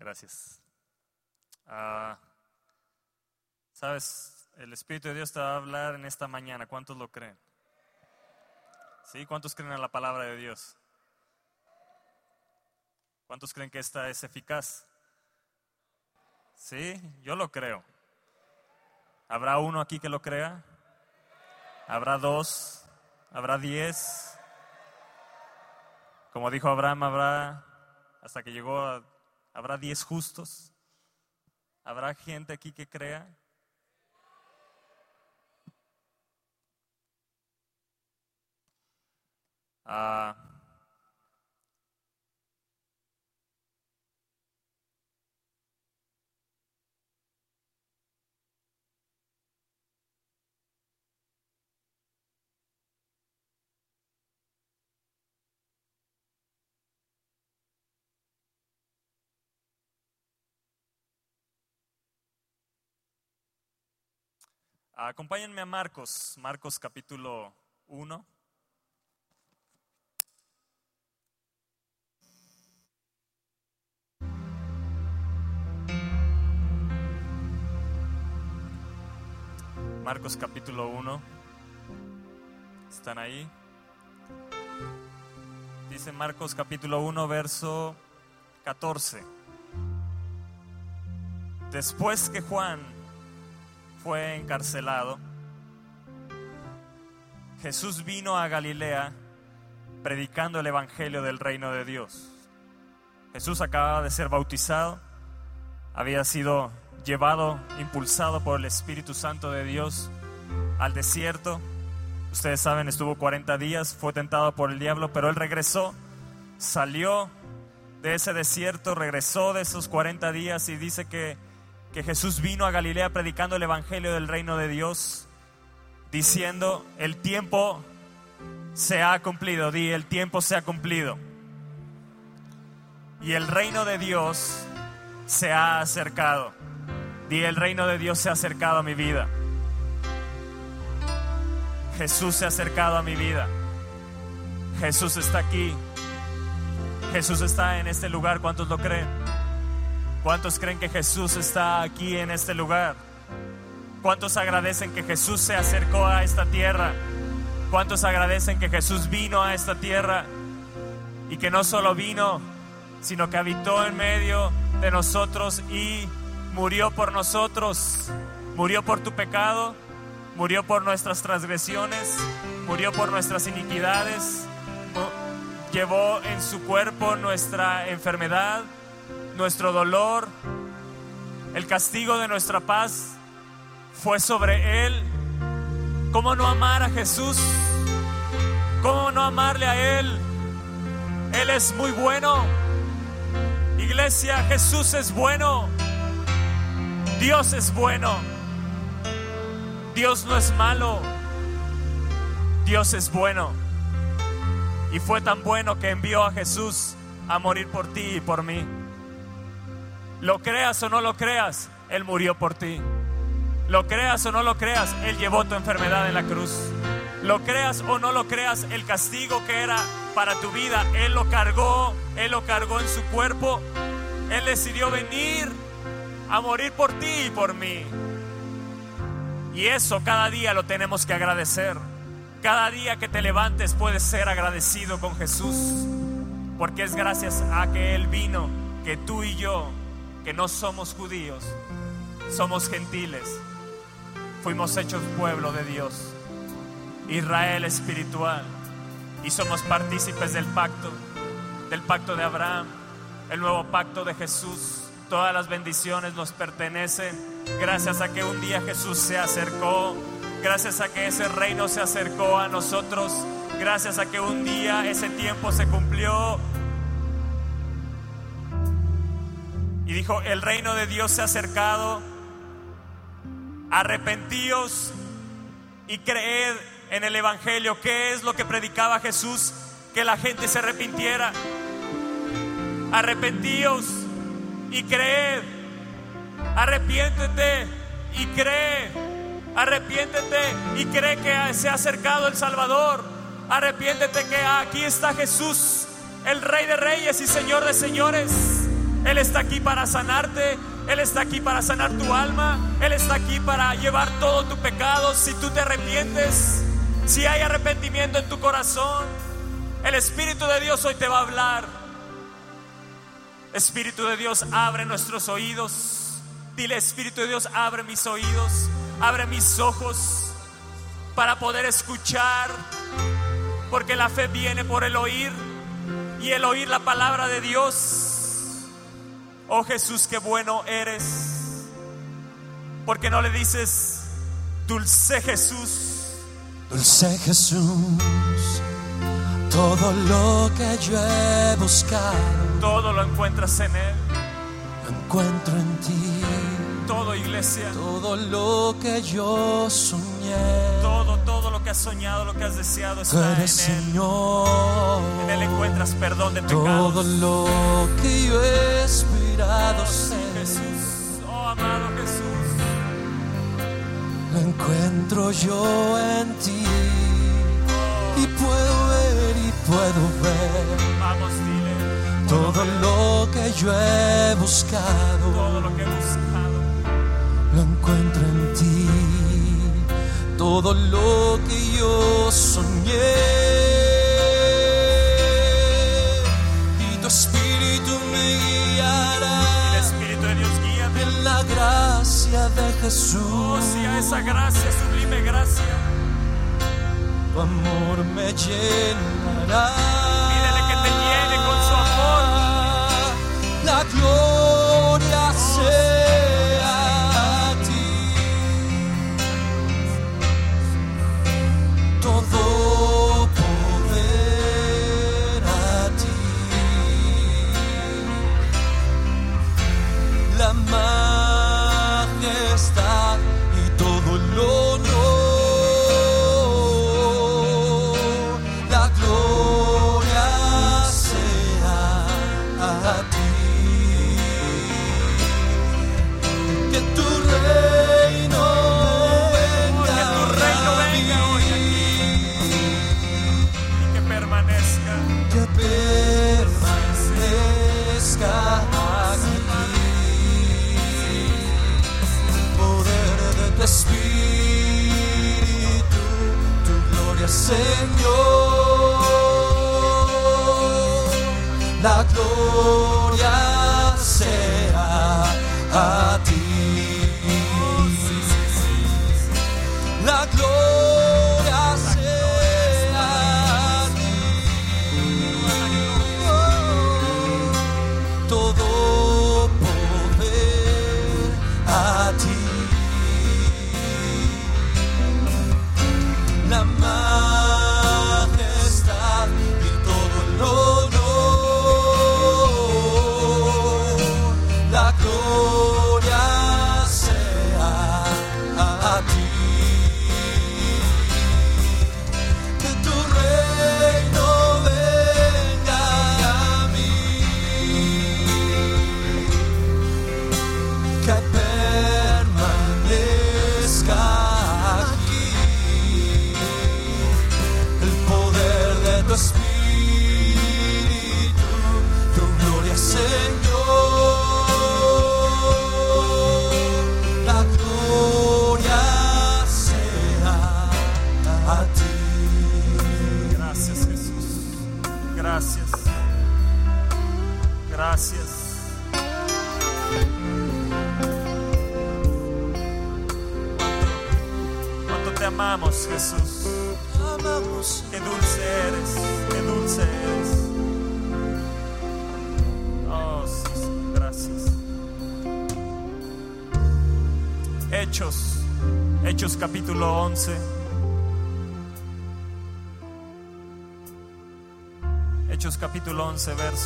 Gracias. Ah, Sabes, el Espíritu de Dios te va a hablar en esta mañana. ¿Cuántos lo creen? ¿Sí? ¿Cuántos creen en la palabra de Dios? ¿Cuántos creen que esta es eficaz? Sí, yo lo creo. ¿Habrá uno aquí que lo crea? ¿Habrá dos? ¿Habrá diez? Como dijo Abraham, habrá, hasta que llegó, a- habrá diez justos. ¿Habrá gente aquí que crea? Ah, acompáñenme a Marcos, Marcos capítulo 1. Marcos capítulo 1. ¿Están ahí? Dice Marcos capítulo 1, verso 14. Después que Juan fue encarcelado, Jesús vino a Galilea predicando el Evangelio del reino de Dios. Jesús acababa de ser bautizado, había sido llevado, impulsado por el Espíritu Santo de Dios al desierto. Ustedes saben, estuvo 40 días, fue tentado por el diablo, pero él regresó, salió de ese desierto, regresó de esos 40 días y dice que, que Jesús vino a Galilea predicando el Evangelio del reino de Dios, diciendo, el tiempo se ha cumplido, di, el tiempo se ha cumplido. Y el reino de Dios se ha acercado. Di, el reino de Dios se ha acercado a mi vida. Jesús se ha acercado a mi vida. Jesús está aquí. Jesús está en este lugar. ¿Cuántos lo creen? ¿Cuántos creen que Jesús está aquí en este lugar? ¿Cuántos agradecen que Jesús se acercó a esta tierra? ¿Cuántos agradecen que Jesús vino a esta tierra? Y que no solo vino, sino que habitó en medio de nosotros y murió por nosotros. Murió por tu pecado, murió por nuestras transgresiones, murió por nuestras iniquidades, llevó en su cuerpo nuestra enfermedad, nuestro dolor, el castigo de nuestra paz fue sobre él. ¿Cómo no amar a Jesús? ¿Cómo no amarle a Él? Él es muy bueno. Iglesia, Jesús es bueno. Dios es bueno. Dios no es malo. Dios es bueno. Y fue tan bueno que envió a Jesús a morir por ti y por mí. Lo creas o no lo creas, Él murió por ti. Lo creas o no lo creas, Él llevó tu enfermedad en la cruz. Lo creas o no lo creas, el castigo que era para tu vida, Él lo cargó, Él lo cargó en su cuerpo. Él decidió venir a morir por ti y por mí. Y eso cada día lo tenemos que agradecer. Cada día que te levantes puedes ser agradecido con Jesús. Porque es gracias a que Él vino que tú y yo, que no somos judíos, somos gentiles, fuimos hechos pueblo de Dios, Israel espiritual, y somos partícipes del pacto, del pacto de Abraham, el nuevo pacto de Jesús. Todas las bendiciones nos pertenecen gracias a que un día Jesús se acercó, gracias a que ese reino se acercó a nosotros, gracias a que un día ese tiempo se cumplió. Y dijo, el reino de Dios se ha acercado, arrepentíos y creed en el Evangelio. ¿Qué es lo que predicaba Jesús? Que la gente se arrepintiera. Arrepentíos y creed. Arrepiéntete y cree. Arrepiéntete y cree que se ha acercado el Salvador. Arrepiéntete que aquí está Jesús, el Rey de Reyes y Señor de Señores. Él está aquí para sanarte, Él está aquí para sanar tu alma, Él está aquí para llevar todo tu pecado. Si tú te arrepientes, si hay arrepentimiento en tu corazón, el Espíritu de Dios hoy te va a hablar. Espíritu de Dios, abre nuestros oídos. Dile, Espíritu de Dios, abre mis oídos, abre mis ojos para poder escuchar, porque la fe viene por el oír y el oír la palabra de Dios. Oh Jesús, qué bueno eres. Porque no le dices, dulce Jesús. Dulce Jesús, todo lo que yo he buscado, Todo lo encuentras en Él. lo encuentro en ti. Todo, iglesia. Todo lo que yo soñé, Todo, todo lo que has soñado, lo que has deseado está en Él. Señor. En Él encuentras perdón de Todo pecados. lo que yo he esperado Oh, sí, ser, Jesús. Oh, amado Jesús. lo encuentro yo en ti. Y puedo ver y puedo ver Vamos, dile. todo lo que yo he buscado. Todo lo que he buscado. Todo lo que yo soñé. Y tu espíritu me El guiará Espíritu de Dios guíame. en la gracia de Oh, Jesús. sí, a esa gracia, sublime gracia. Tu amor me llenará. Pídele que te llene con su amor. La gloria Señor. La gloria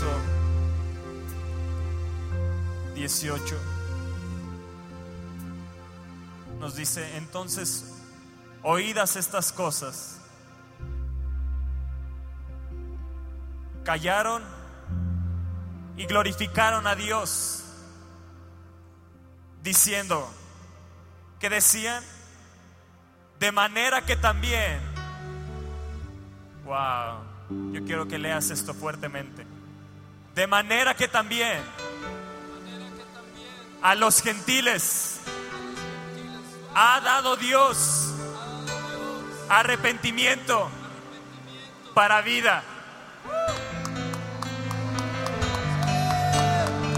verso 18. Nos dice, entonces, oídas estas cosas, callaron y glorificaron a Dios, diciendo, que decían, de manera que también, wow, yo quiero que leas esto fuertemente, de manera que también a los gentiles ha dado Dios arrepentimiento para vida.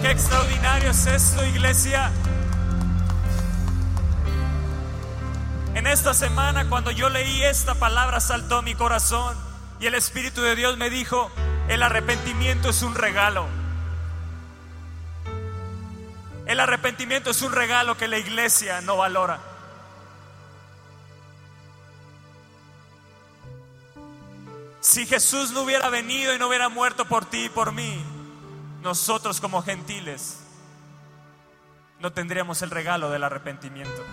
Qué extraordinario es esto, iglesia. En esta semana, cuando yo leí esta palabra, saltó mi corazón y el Espíritu de Dios me dijo, el arrepentimiento es un regalo. El arrepentimiento es un regalo que la iglesia no valora. Si Jesús no hubiera venido y no hubiera muerto por ti y por mí, nosotros como gentiles no tendríamos el regalo del arrepentimiento.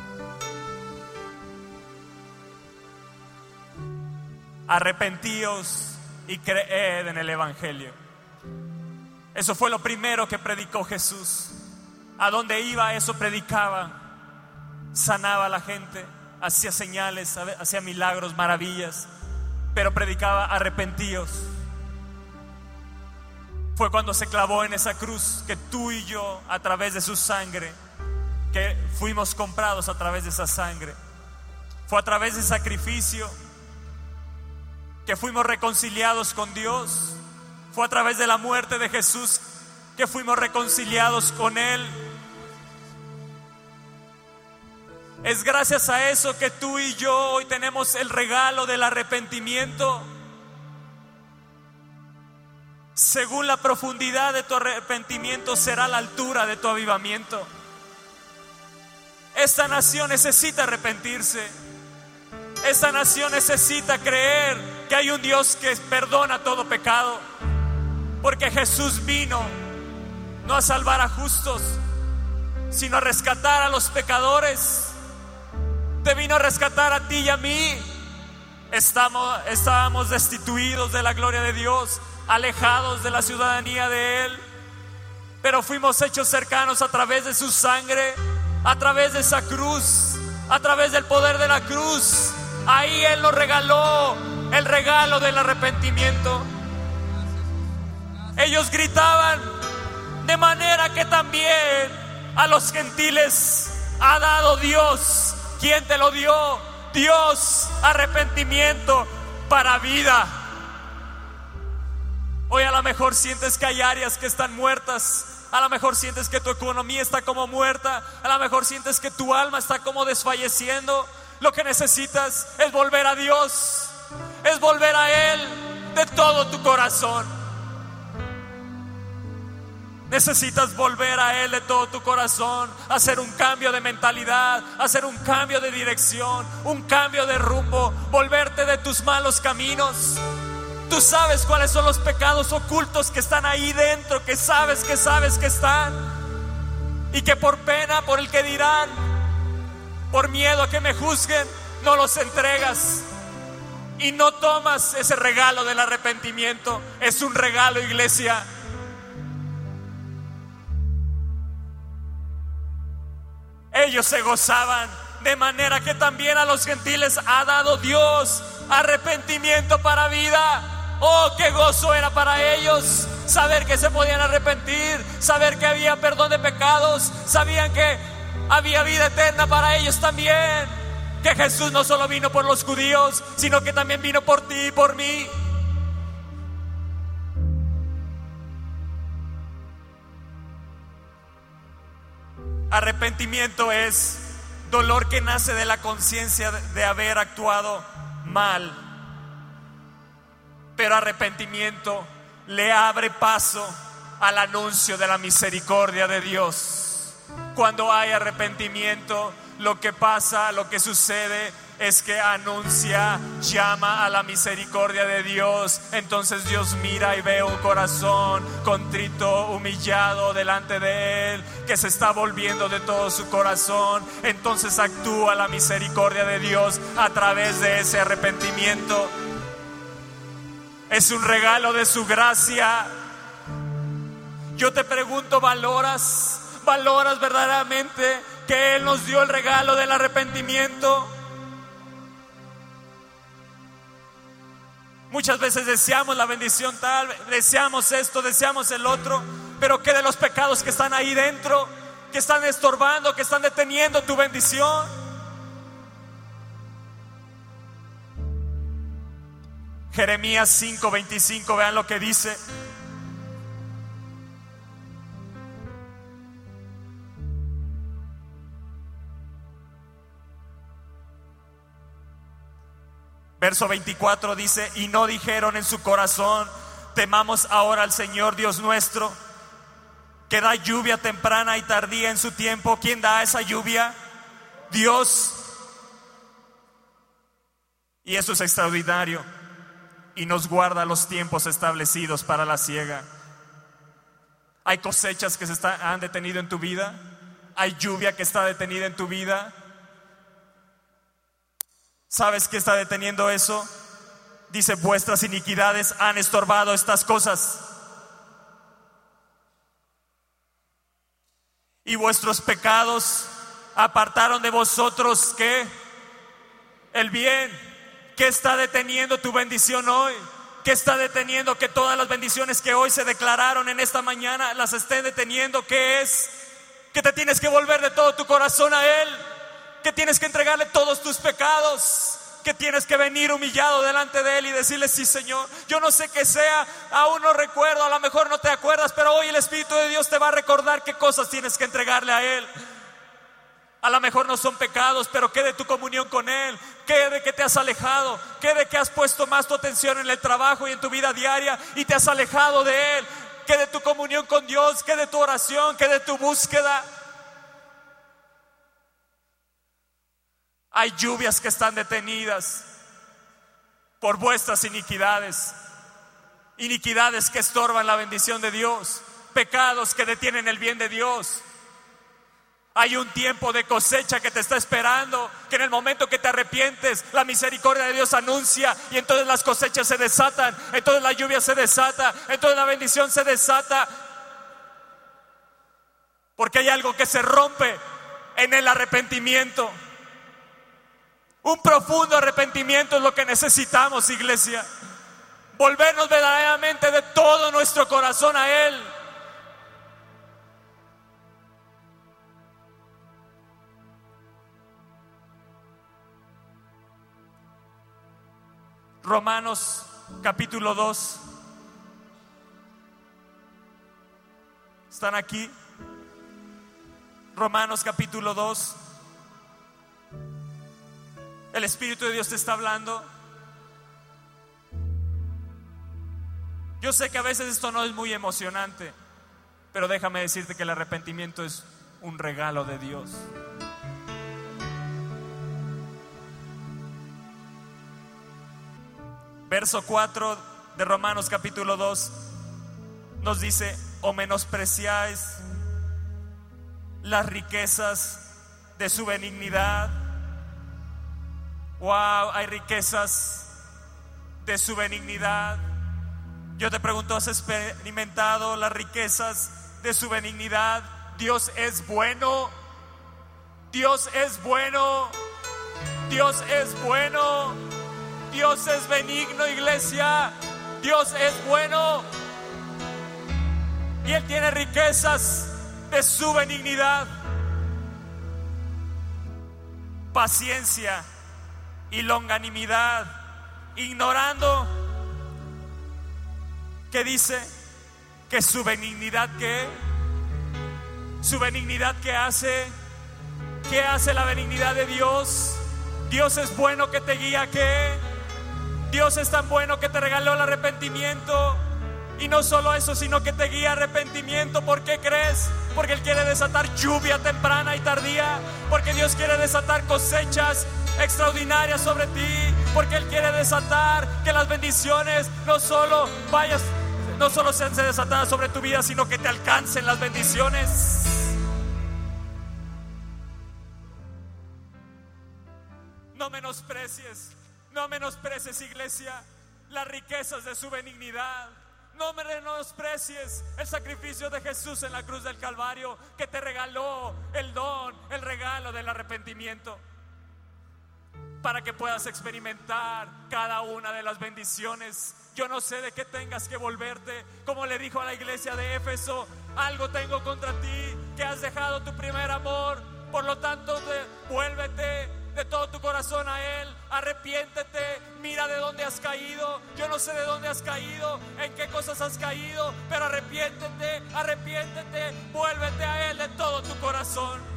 Arrepentíos y creed en el Evangelio. Eso fue lo primero que predicó Jesús. A donde iba, eso predicaba. Sanaba a la gente, hacía señales, hacía milagros, maravillas, pero predicaba arrepentíos. Fue cuando se clavó en esa cruz que tú y yo, a través de su sangre, que fuimos comprados a través de esa sangre, fue a través de sacrificio que fuimos reconciliados con Dios. Fue a través de la muerte de Jesús que fuimos reconciliados con Él. Es gracias a eso que tú y yo hoy tenemos el regalo del arrepentimiento. Según la profundidad de tu arrepentimiento será la altura de tu avivamiento. Esta nación necesita arrepentirse. Esta nación necesita creer que hay un Dios que perdona todo pecado. Porque Jesús vino no a salvar a justos, sino a rescatar a los pecadores. Te vino a rescatar a ti y a mí. Estamos, estábamos destituidos de la gloria de Dios, alejados de la ciudadanía de Él. Pero fuimos hechos cercanos a través de su sangre, a través de esa cruz, a través del poder de la cruz. Ahí Él nos regaló el regalo del arrepentimiento. Ellos gritaban de manera que también a los gentiles ha dado Dios. ¿Quién te lo dio? Dios, arrepentimiento para vida. Hoy a lo mejor sientes que hay áreas que están muertas. A lo mejor sientes que tu economía está como muerta. A lo mejor sientes que tu alma está como desfalleciendo. Lo que necesitas es volver a Dios. Es volver a Él de todo tu corazón. Necesitas volver a Él de todo tu corazón, hacer un cambio de mentalidad, hacer un cambio de dirección, un cambio de rumbo, volverte de tus malos caminos. Tú sabes cuáles son los pecados ocultos que están ahí dentro, que sabes, que sabes que están. Y que por pena, por el que dirán, por miedo a que me juzguen, no los entregas. Y no tomas ese regalo del arrepentimiento. Es un regalo, iglesia. Ellos se gozaban de manera que también a los gentiles ha dado Dios arrepentimiento para vida. Oh, qué gozo era para ellos saber que se podían arrepentir, saber que había perdón de pecados, sabían que había vida eterna para ellos también. Que Jesús no solo vino por los judíos, sino que también vino por ti y por mí. Arrepentimiento es dolor que nace de la conciencia de haber actuado mal. Pero arrepentimiento le abre paso al anuncio de la misericordia de Dios. Cuando hay arrepentimiento, lo que pasa, lo que sucede es que anuncia, llama a la misericordia de Dios. Entonces Dios mira y ve un corazón contrito, humillado delante de Él, que se está volviendo de todo su corazón. Entonces actúa la misericordia de Dios a través de ese arrepentimiento. Es un regalo de su gracia. Yo te pregunto, ¿valoras? ¿Valoras verdaderamente que Él nos dio el regalo del arrepentimiento? Muchas veces deseamos la bendición tal, deseamos esto, deseamos el otro, pero ¿qué de los pecados que están ahí dentro? que están estorbando, que están deteniendo tu bendición. Jeremías 5:25, vean lo que dice. Verso 24 dice, y no dijeron en su corazón, temamos ahora al Señor Dios nuestro, que da lluvia temprana y tardía en su tiempo. ¿Quién da esa lluvia? Dios. Y eso es extraordinario. Y nos guarda los tiempos establecidos para la siega. Hay cosechas que se han detenido en tu vida. Hay lluvia que está detenida en tu vida. ¿Sabes qué está deteniendo eso? Dice, vuestras iniquidades han estorbado estas cosas. Y vuestros pecados apartaron de vosotros que el bien. ¿Qué está deteniendo tu bendición hoy? ¿Qué está deteniendo que todas las bendiciones que hoy se declararon en esta mañana las estén deteniendo? ¿Qué es? Que te tienes que volver de todo tu corazón a Él que tienes que entregarle todos tus pecados, que tienes que venir humillado delante de Él y decirle, sí Señor, yo no sé qué sea, aún no recuerdo, a lo mejor no te acuerdas, pero hoy el Espíritu de Dios te va a recordar qué cosas tienes que entregarle a Él. A lo mejor no son pecados, pero qué de tu comunión con Él, qué de que te has alejado, qué de que has puesto más tu atención en el trabajo y en tu vida diaria y te has alejado de Él, qué de tu comunión con Dios, qué de tu oración, qué de tu búsqueda. Hay lluvias que están detenidas por vuestras iniquidades. Iniquidades que estorban la bendición de Dios. Pecados que detienen el bien de Dios. Hay un tiempo de cosecha que te está esperando, que en el momento que te arrepientes, la misericordia de Dios anuncia y entonces las cosechas se desatan, entonces la lluvia se desata, entonces la bendición se desata. Porque hay algo que se rompe en el arrepentimiento. Un profundo arrepentimiento es lo que necesitamos, iglesia. Volvernos verdaderamente de todo nuestro corazón a Él. Romanos capítulo 2. ¿Están aquí? Romanos capítulo 2. El Espíritu de Dios te está hablando. Yo sé que a veces esto no es muy emocionante, pero déjame decirte que el arrepentimiento es un regalo de Dios. Verso 4 de Romanos capítulo 2 nos dice, o menospreciáis las riquezas de su benignidad Wow, hay riquezas de su benignidad. Yo te pregunto, ¿has experimentado las riquezas de su benignidad? Dios es bueno. Dios es bueno. Dios es bueno. Dios es benigno, iglesia. Dios es bueno. Y Él tiene riquezas de su benignidad. Paciencia y longanimidad, ignorando que dice que su benignidad que su benignidad que hace, ¿qué hace la benignidad de Dios? Dios es bueno que te guía que Dios es tan bueno que te regaló el arrepentimiento. Y no solo eso, sino que te guía arrepentimiento. ¿Por qué crees? Porque Él quiere desatar lluvia temprana y tardía. Porque Dios quiere desatar cosechas extraordinaria sobre ti, porque Él quiere desatar que las bendiciones no solo vayas, no solo sean desatadas sobre tu vida, sino que te alcancen las bendiciones. No menosprecies, no menosprecies iglesia, las riquezas de su benignidad. No menosprecies el sacrificio de Jesús en la cruz del Calvario que te regaló el don, el regalo del arrepentimiento para que puedas experimentar cada una de las bendiciones. Yo no sé de qué tengas que volverte, como le dijo a la iglesia de Éfeso, algo tengo contra ti, que has dejado tu primer amor. Por lo tanto, vuélvete de todo tu corazón a Él, arrepiéntete, mira de dónde has caído. Yo no sé de dónde has caído, en qué cosas has caído, pero arrepiéntete, arrepiéntete, vuélvete a Él de todo tu corazón.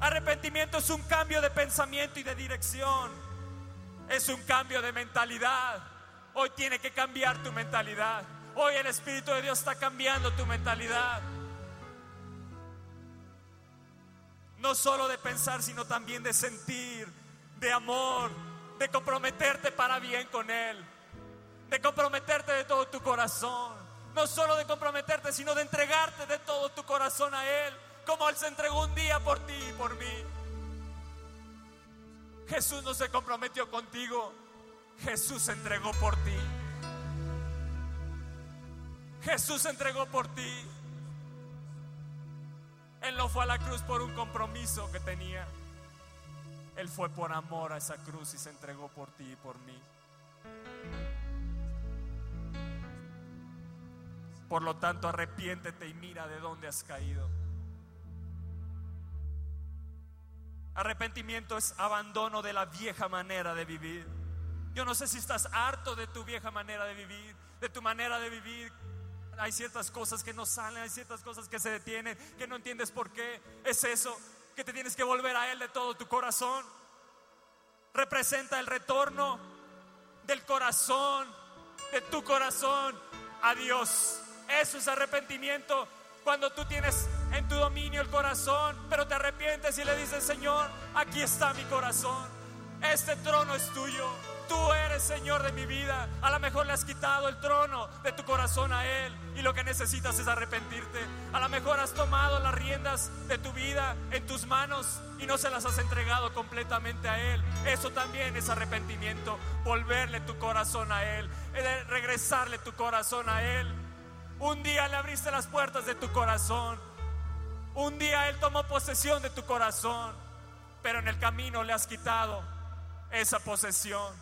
Arrepentimiento es un cambio de pensamiento y de dirección. Es un cambio de mentalidad. Hoy tiene que cambiar tu mentalidad. Hoy el Espíritu de Dios está cambiando tu mentalidad. No solo de pensar, sino también de sentir, de amor, de comprometerte para bien con Él. De comprometerte de todo tu corazón. No solo de comprometerte, sino de entregarte de todo tu corazón a Él. Como Él se entregó un día por ti y por mí. Jesús no se comprometió contigo. Jesús se entregó por ti. Jesús se entregó por ti. Él no fue a la cruz por un compromiso que tenía. Él fue por amor a esa cruz y se entregó por ti y por mí. Por lo tanto, arrepiéntete y mira de dónde has caído. Arrepentimiento es abandono de la vieja manera de vivir. Yo no sé si estás harto de tu vieja manera de vivir, de tu manera de vivir hay ciertas cosas que no salen, hay ciertas cosas que se detienen, que no entiendes por qué. Es eso, que te tienes que volver a Él de todo tu corazón. Representa el retorno del corazón, de tu corazón a Dios. Eso es arrepentimiento. Cuando tú tienes en tu dominio el corazón, pero te arrepientes y le dices, Señor, aquí está mi corazón. Este trono es tuyo. Tú eres Señor de mi vida. A lo mejor le has quitado el trono de tu corazón a Él y lo que necesitas es arrepentirte. A lo mejor has tomado las riendas de tu vida en tus manos y no se las has entregado completamente a Él. Eso también es arrepentimiento. Volverle tu corazón a Él, regresarle tu corazón a Él. Un día le abriste las puertas de tu corazón. Un día Él tomó posesión de tu corazón, pero en el camino le has quitado esa posesión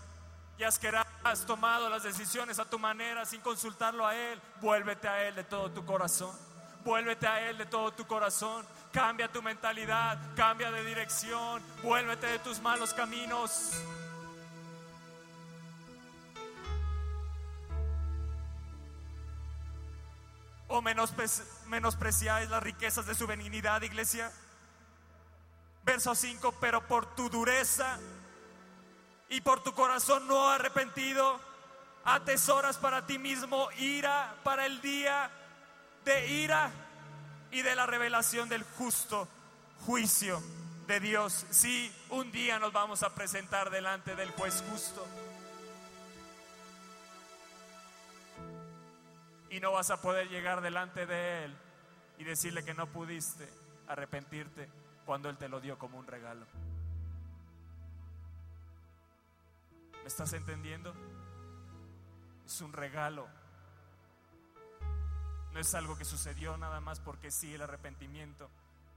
y has, has tomado las decisiones a tu manera sin consultarlo a Él, vuélvete a Él de todo tu corazón. Vuélvete a Él de todo tu corazón. Cambia tu mentalidad, cambia de dirección, vuélvete de tus malos caminos. ¿O menospreciáis las riquezas de su benignidad, iglesia? Verso 5, pero por tu dureza y por tu corazón no arrepentido, atesoras para ti mismo ira para el día de ira y de la revelación del justo juicio de Dios. Sí, un día nos vamos a presentar delante del juez justo. Y no vas a poder llegar delante de Él y decirle que no pudiste arrepentirte cuando Él te lo dio como un regalo. estás entendiendo? Es un regalo. No es algo que sucedió nada más porque sí el arrepentimiento.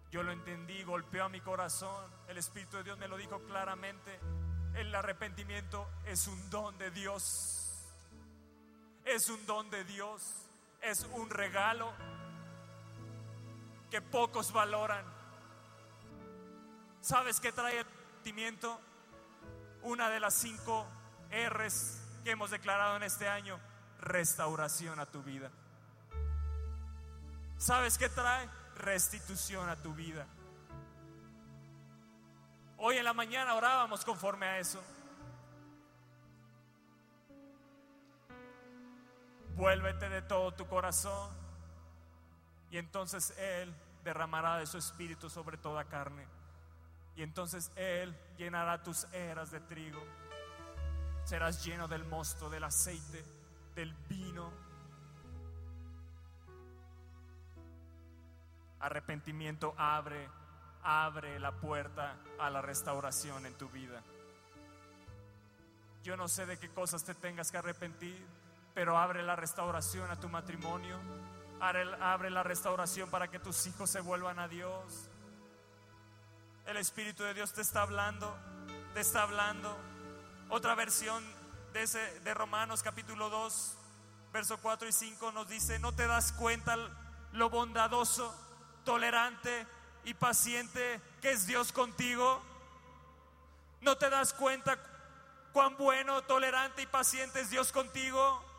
Yo lo entendí, golpeó a mi corazón. El Espíritu de Dios me lo dijo claramente. El arrepentimiento es un don de Dios. Es un don de Dios. Es un regalo que pocos valoran. ¿Sabes qué trae arrepentimiento? Una de las cinco R's que hemos declarado en este año, restauración a tu vida. ¿Sabes qué trae? Restitución a tu vida. Hoy en la mañana orábamos conforme a eso. Vuélvete de todo tu corazón y entonces Él derramará de su espíritu sobre toda carne. Y entonces Él llenará tus eras de trigo serás lleno del mosto, del aceite, del vino. Arrepentimiento abre, abre la puerta a la restauración en tu vida. Yo no sé de qué cosas te tengas que arrepentir, pero abre la restauración a tu matrimonio. Abre la restauración para que tus hijos se vuelvan a Dios. El Espíritu de Dios te está hablando, te está hablando. Otra versión de, ese, de Romanos capítulo 2 verso 4 y 5 nos dice, ¿no te das cuenta lo bondadoso, tolerante y paciente que es Dios contigo? ¿No te das cuenta cuán bueno, tolerante y paciente es Dios contigo?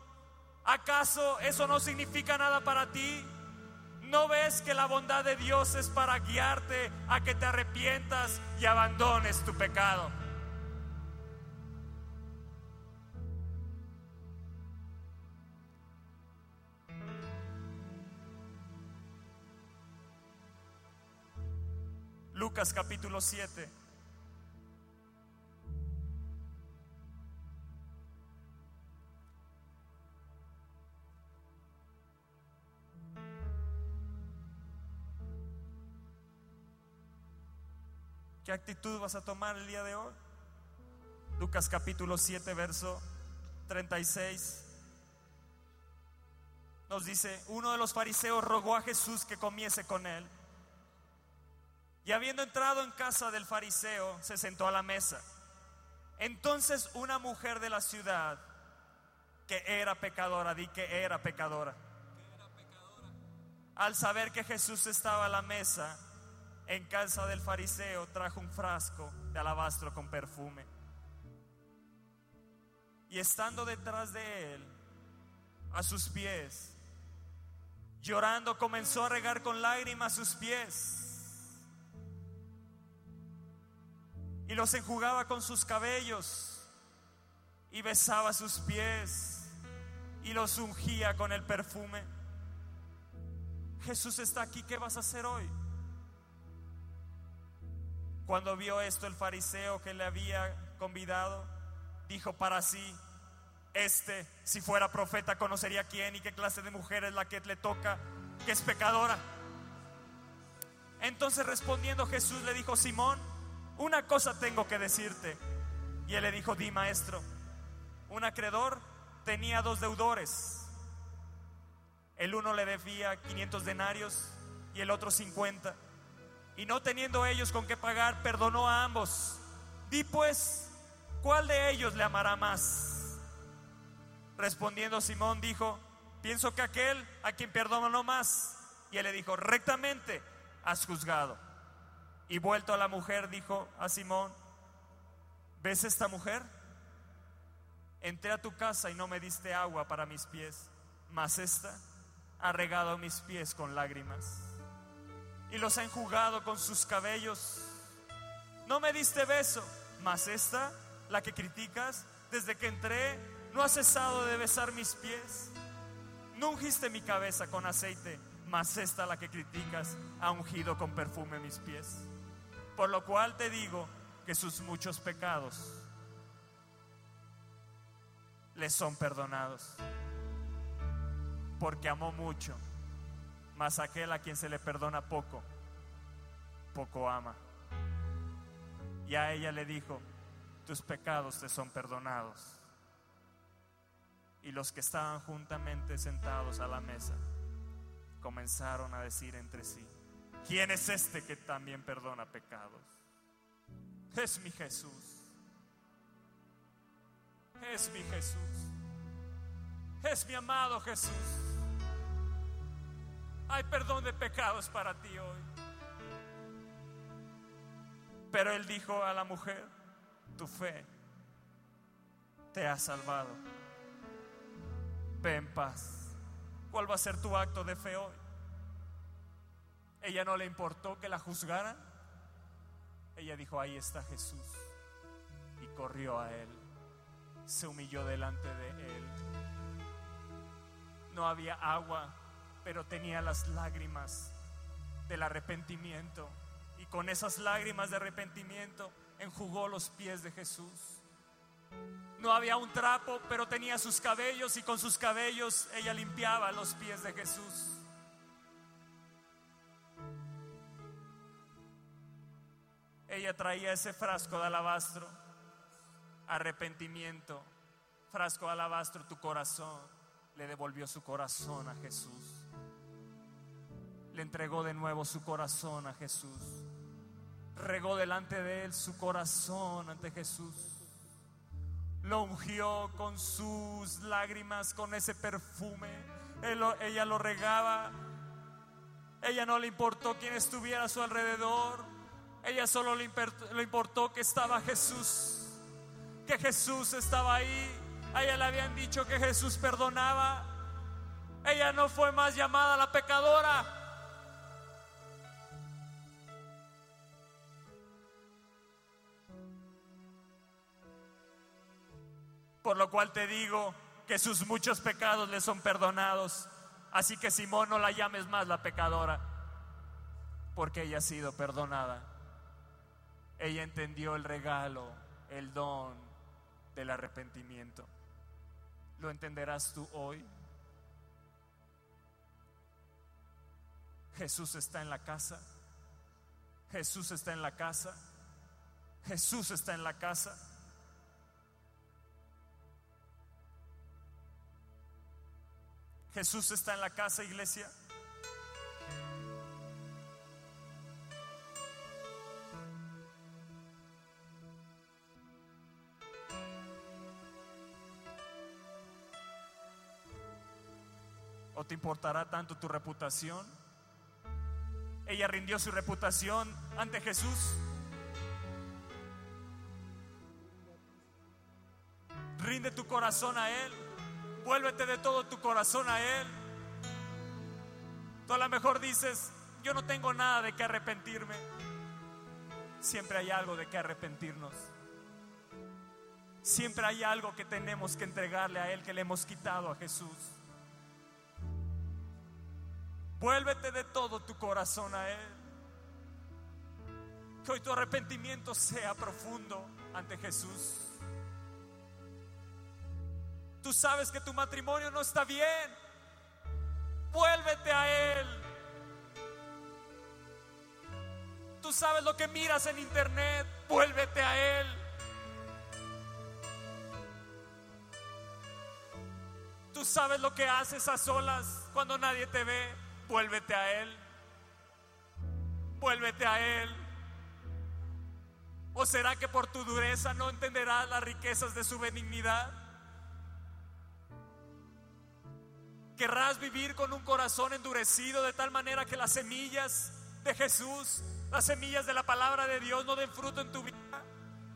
¿Acaso eso no significa nada para ti? ¿No ves que la bondad de Dios es para guiarte a que te arrepientas y abandones tu pecado? Lucas capítulo 7. ¿Qué actitud vas a tomar el día de hoy? Lucas capítulo 7, verso 36. Nos dice, uno de los fariseos rogó a Jesús que comiese con él. Y habiendo entrado en casa del fariseo, se sentó a la mesa. Entonces una mujer de la ciudad, que era pecadora, di que era pecadora, al saber que Jesús estaba a la mesa en casa del fariseo, trajo un frasco de alabastro con perfume. Y estando detrás de él, a sus pies, llorando, comenzó a regar con lágrimas sus pies y los enjugaba con sus cabellos y besaba sus pies y los ungía con el perfume. Jesús está aquí, ¿qué vas a hacer hoy? Cuando vio esto el fariseo que le había convidado, dijo para sí, este, si fuera profeta, conocería quién y qué clase de mujer es la que le toca, que es pecadora. Entonces respondiendo Jesús le dijo, Simón, una cosa tengo que decirte. Y él le dijo, di maestro, un acreedor tenía dos deudores. El uno le debía 500 denarios y el otro 50. Y no teniendo ellos con qué pagar, perdonó a ambos. Di pues, ¿cuál de ellos le amará más? Respondiendo Simón dijo, pienso que aquel a quien perdonó más. Y él le dijo, rectamente has juzgado. Y vuelto a la mujer, dijo a Simón, ¿ves esta mujer? Entré a tu casa y no me diste agua para mis pies, mas esta ha regado mis pies con lágrimas y los ha enjugado con sus cabellos. No me diste beso, mas esta, la que criticas, desde que entré, no ha cesado de besar mis pies. No ungiste mi cabeza con aceite, mas esta, la que criticas, ha ungido con perfume mis pies. Por lo cual te digo que sus muchos pecados le son perdonados. Porque amó mucho, mas aquel a quien se le perdona poco, poco ama. Y a ella le dijo, tus pecados te son perdonados. Y los que estaban juntamente sentados a la mesa comenzaron a decir entre sí, ¿Quién es este que también perdona pecados? Es mi Jesús. Es mi Jesús. Es mi amado Jesús. Hay perdón de pecados para ti hoy. Pero él dijo a la mujer, tu fe te ha salvado. Ve en paz. ¿Cuál va a ser tu acto de fe hoy? Ella no le importó que la juzgaran. Ella dijo, ahí está Jesús. Y corrió a él. Se humilló delante de él. No había agua, pero tenía las lágrimas del arrepentimiento. Y con esas lágrimas de arrepentimiento enjugó los pies de Jesús. No había un trapo, pero tenía sus cabellos y con sus cabellos ella limpiaba los pies de Jesús. ella traía ese frasco de alabastro, arrepentimiento, frasco de alabastro, tu corazón, le devolvió su corazón a Jesús. Le entregó de nuevo su corazón a Jesús. Regó delante de él su corazón ante Jesús. lo ungió con sus lágrimas, con ese perfume. ella lo regaba. Ella no le importó quién estuviera a su alrededor. Ella solo le importó que estaba Jesús. Que Jesús estaba ahí. A ella le habían dicho que Jesús perdonaba. Ella no fue más llamada la pecadora. Por lo cual te digo que sus muchos pecados le son perdonados. Así que Simón no la llames más la pecadora, porque ella ha sido perdonada. Ella entendió el regalo, el don del arrepentimiento. ¿Lo entenderás tú hoy? Jesús está en la casa. Jesús está en la casa. Jesús está en la casa. Jesús está en la casa, iglesia. ¿O te importará tanto tu reputación? Ella rindió su reputación ante Jesús. Rinde tu corazón a Él. Vuélvete de todo tu corazón a Él. Tú a lo mejor dices, yo no tengo nada de qué arrepentirme. Siempre hay algo de qué arrepentirnos. Siempre hay algo que tenemos que entregarle a Él que le hemos quitado a Jesús. Vuélvete de todo tu corazón a Él. Que hoy tu arrepentimiento sea profundo ante Jesús. Tú sabes que tu matrimonio no está bien. Vuélvete a Él. Tú sabes lo que miras en internet. Vuélvete a Él. Tú sabes lo que haces a solas cuando nadie te ve. Vuélvete a Él. Vuélvete a Él. ¿O será que por tu dureza no entenderás las riquezas de su benignidad? Querrás vivir con un corazón endurecido de tal manera que las semillas de Jesús, las semillas de la palabra de Dios no den fruto en tu vida.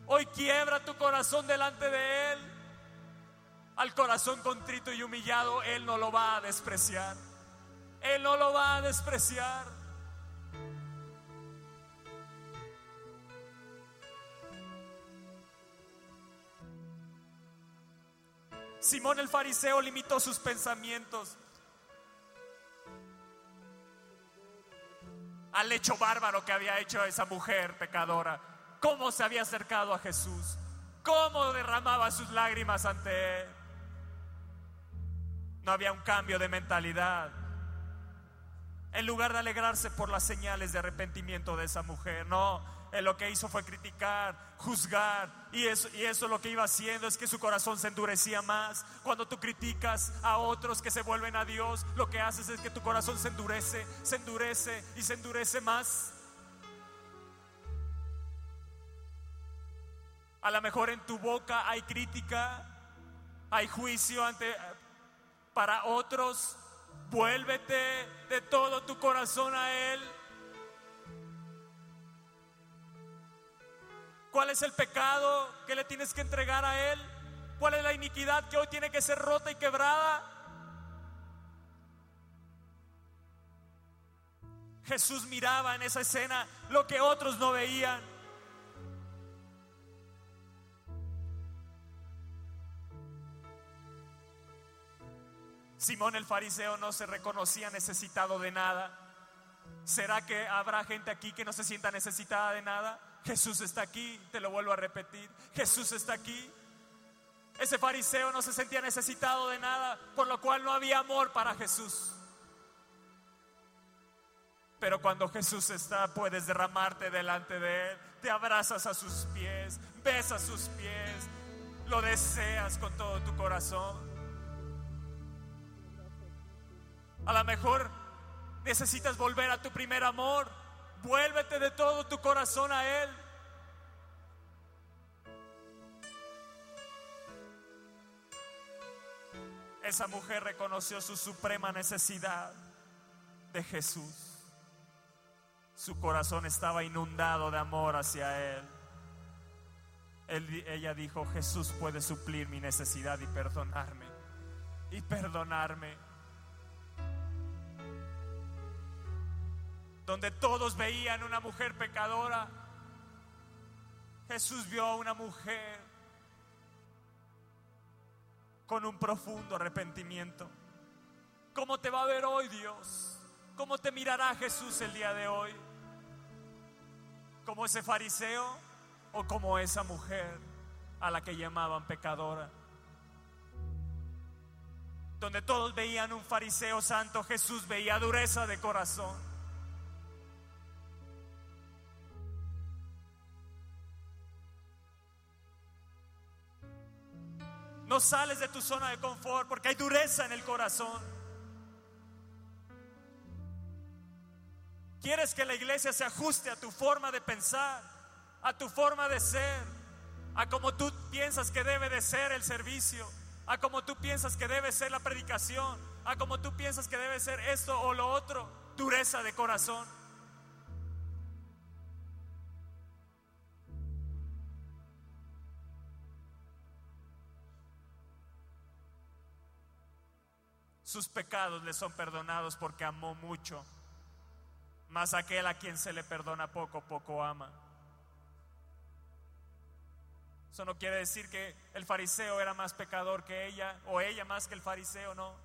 Hoy quiebra tu corazón delante de Él. Al corazón contrito y humillado, Él no lo va a despreciar. Él no lo va a despreciar. Simón el fariseo limitó sus pensamientos al hecho bárbaro que había hecho esa mujer pecadora. Cómo se había acercado a Jesús. Cómo derramaba sus lágrimas ante él. No había un cambio de mentalidad. En lugar de alegrarse por las señales de arrepentimiento de esa mujer, no, él lo que hizo fue criticar, juzgar, y eso, y eso lo que iba haciendo es que su corazón se endurecía más. Cuando tú criticas a otros que se vuelven a Dios, lo que haces es que tu corazón se endurece, se endurece y se endurece más. A lo mejor en tu boca hay crítica, hay juicio ante para otros. Vuélvete de todo tu corazón a Él ¿Cuál es el pecado que le tienes que entregar a Él? ¿Cuál es la iniquidad que hoy tiene que ser rota y quebrada? Jesús miraba en esa escena lo que otros no veían. Simón el fariseo no se reconocía necesitado de nada. ¿Será que habrá gente aquí que no se sienta necesitada de nada? Jesús está aquí, te lo vuelvo a repetir, Jesús está aquí. Ese fariseo no se sentía necesitado de nada, por lo cual no había amor para Jesús. Pero cuando Jesús está, puedes derramarte delante de Él, te abrazas a sus pies, besas sus pies, lo deseas con todo tu corazón. A lo mejor necesitas volver a tu primer amor. Vuélvete de todo tu corazón a Él. esa mujer reconoció su suprema necesidad de Jesús. Su corazón estaba inundado de amor hacia Él. ella dijo, Jesús puede suplir mi necesidad y perdonarme. Y perdonarme. Donde todos veían una mujer pecadora, Jesús vio a una mujer con un profundo arrepentimiento. ¿Cómo te va a ver hoy Dios? ¿Cómo te mirará Jesús el día de hoy? ¿Como ese fariseo o como esa mujer a la que llamaban pecadora? Donde todos veían un fariseo santo, Jesús veía dureza de corazón. No sales de tu zona de confort porque hay dureza en el corazón. Quieres que la iglesia se ajuste a tu forma de pensar, a tu forma de ser, a como tú piensas que debe de ser el servicio, a como tú piensas que debe ser la predicación, a como tú piensas que debe ser esto o lo otro. Dureza de corazón. Sus pecados le son perdonados porque amó mucho. Mas aquel a quien se le perdona poco, poco ama. Eso no quiere decir que el fariseo era más pecador que ella o ella más que el fariseo, no.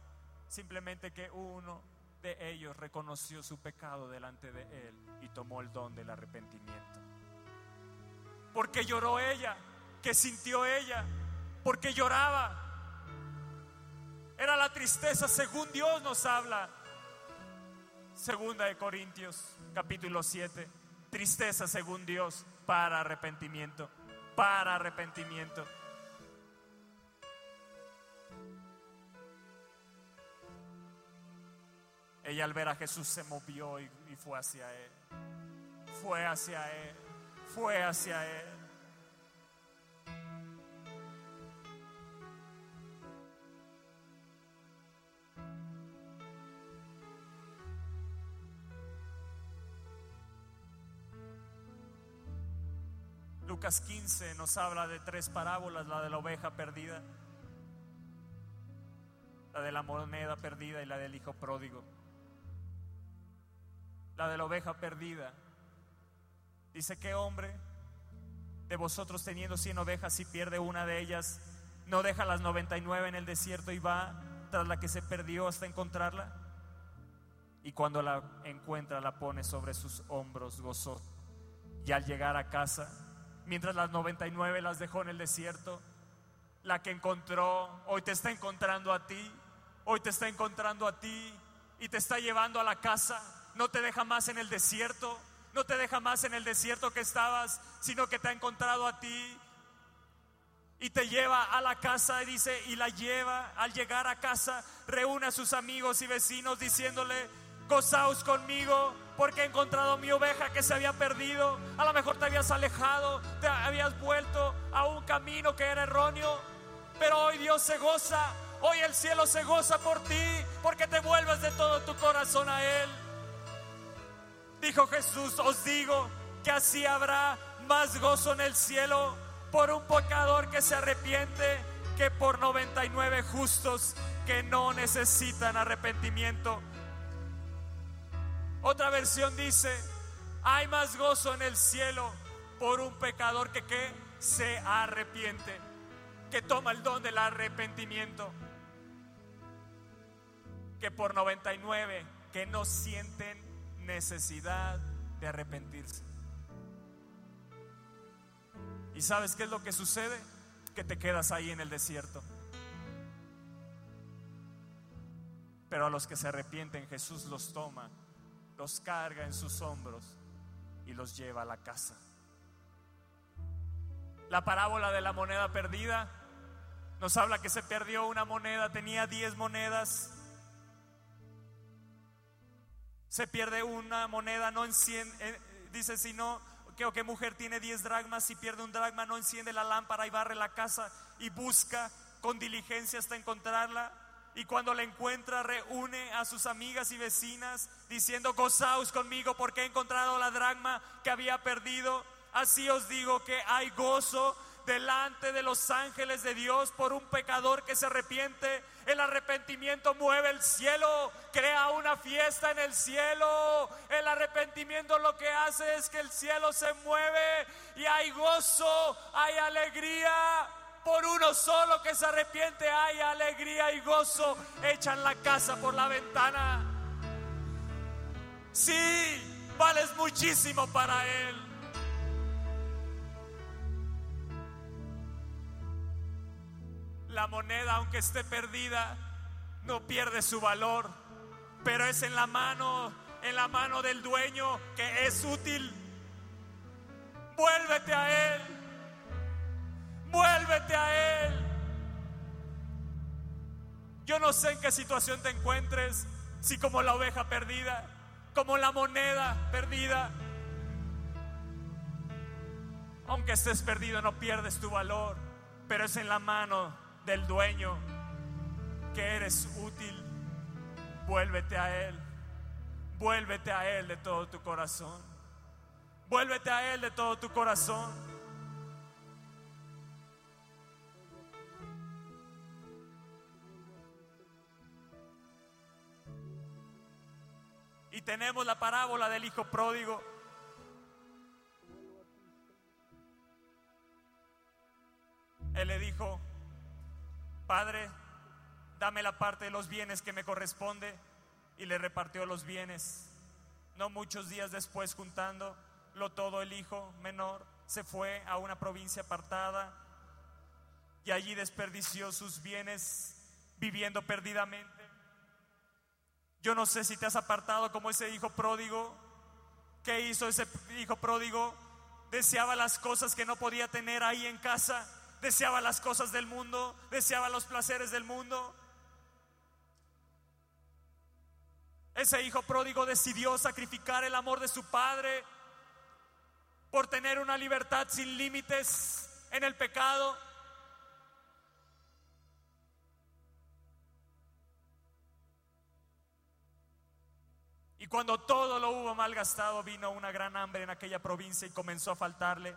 Simplemente que uno de ellos reconoció su pecado delante de él y tomó el don del arrepentimiento. Porque lloró ella, que sintió ella, porque lloraba, era la tristeza según Dios nos habla. Segunda de Corintios, capítulo 7. Tristeza según Dios para arrepentimiento. Para arrepentimiento. Ella al ver a Jesús se movió y, y fue hacia Él. Fue hacia Él. Fue hacia Él. Lucas 15 nos habla de tres parábolas, la de la oveja perdida, la de la moneda perdida y la del hijo pródigo. La de la oveja perdida. Dice que hombre de vosotros teniendo cien ovejas y pierde una de ellas, no deja las 99 en el desierto y va tras la que se perdió hasta encontrarla. Y cuando la encuentra la pone sobre sus hombros gozoso. Y al llegar a casa mientras las 99 las dejó en el desierto. La que encontró, hoy te está encontrando a ti, hoy te está encontrando a ti y te está llevando a la casa. No te deja más en el desierto, no te deja más en el desierto que estabas, sino que te ha encontrado a ti y te lleva a la casa y dice, y la lleva al llegar a casa, reúne a sus amigos y vecinos diciéndole, gozaos conmigo porque he encontrado mi oveja que se había perdido. A lo mejor te habías alejado, te habías vuelto a un camino que era erróneo, pero hoy Dios se goza, hoy el cielo se goza por ti porque te vuelves de todo tu corazón a Él. Dijo Jesús, os digo que así habrá más gozo en el cielo por un pecador que se arrepiente que por 99 justos que no necesitan arrepentimiento. Otra versión dice, hay más gozo en el cielo por un pecador que, que se arrepiente, que toma el don del arrepentimiento, que por 99 que no sienten necesidad de arrepentirse. ¿Y sabes qué es lo que sucede? Que te quedas ahí en el desierto. Pero a los que se arrepienten Jesús los toma los carga en sus hombros y los lleva a la casa. La parábola de la moneda perdida nos habla que se perdió una moneda, tenía 10 monedas. Se pierde una moneda, no enciende, eh, dice si no, que o qué mujer tiene 10 dragmas, si pierde un dragma no enciende la lámpara y barre la casa y busca con diligencia hasta encontrarla. Y cuando la encuentra reúne a sus amigas y vecinas diciendo, gozaos conmigo porque he encontrado la dragma que había perdido. Así os digo que hay gozo delante de los ángeles de Dios por un pecador que se arrepiente. El arrepentimiento mueve el cielo, crea una fiesta en el cielo. El arrepentimiento lo que hace es que el cielo se mueve y hay gozo, hay alegría. Por uno solo que se arrepiente hay alegría y gozo. Echan la casa por la ventana. Sí, vales muchísimo para Él. La moneda, aunque esté perdida, no pierde su valor, pero es en la mano, en la mano del dueño que es útil. Vuélvete a Él. Vuélvete a Él. Yo no sé en qué situación te encuentres, si como la oveja perdida, como la moneda perdida. Aunque estés perdido, no pierdes tu valor, pero es en la mano del dueño que eres útil. Vuélvete a Él. Vuélvete a Él de todo tu corazón. Vuélvete a Él de todo tu corazón. Y tenemos la parábola del hijo pródigo. Él le dijo, Padre, dame la parte de los bienes que me corresponde. Y le repartió los bienes. No muchos días después, juntando lo todo, el hijo menor se fue a una provincia apartada y allí desperdició sus bienes viviendo perdidamente. Yo no sé si te has apartado como ese hijo pródigo. ¿Qué hizo ese hijo pródigo? Deseaba las cosas que no podía tener ahí en casa. Deseaba las cosas del mundo. Deseaba los placeres del mundo. Ese hijo pródigo decidió sacrificar el amor de su padre por tener una libertad sin límites en el pecado. Y cuando todo lo hubo malgastado, vino una gran hambre en aquella provincia y comenzó a faltarle.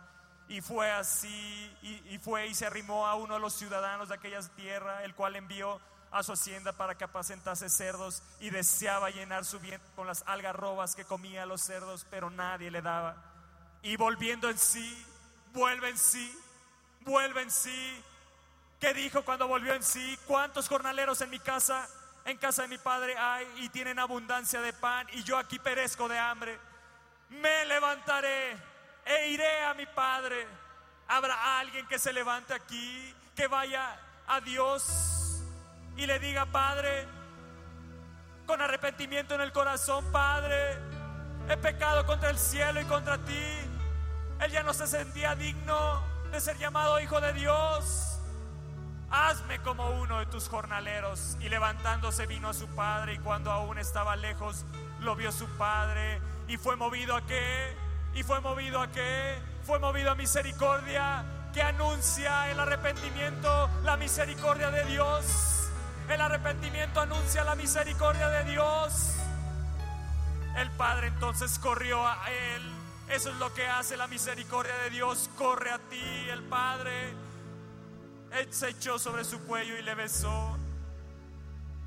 Y fue así, y, fue y se arrimó a uno de los ciudadanos de aquella tierra, el cual envió a su hacienda para que apacentase cerdos y deseaba llenar su vientre con las algarrobas que comía los cerdos, pero nadie le daba. Y volviendo en sí, vuelve en sí, vuelve en sí. ¿Qué dijo cuando volvió en sí? ¿Cuántos jornaleros en mi casa? En casa de mi padre hay y tienen abundancia de pan y yo aquí perezco de hambre. Me levantaré e iré a mi padre. Habrá alguien que se levante aquí, que vaya a Dios y le diga, Padre, con arrepentimiento en el corazón, Padre, he pecado contra el cielo y contra ti. Él ya no se sentía digno de ser llamado hijo de Dios hazme como uno de tus jornaleros. Y levantándose vino a su padre y cuando aún estaba lejos lo vio su padre y fue movido a qué? Y fue movido a qué? Fue movido a misericordia que anuncia el arrepentimiento, la misericordia de Dios. El arrepentimiento anuncia la misericordia de Dios. El padre entonces corrió a él. Eso es lo que hace la misericordia de Dios. Corre a ti, el padre él se echó sobre su cuello y le besó.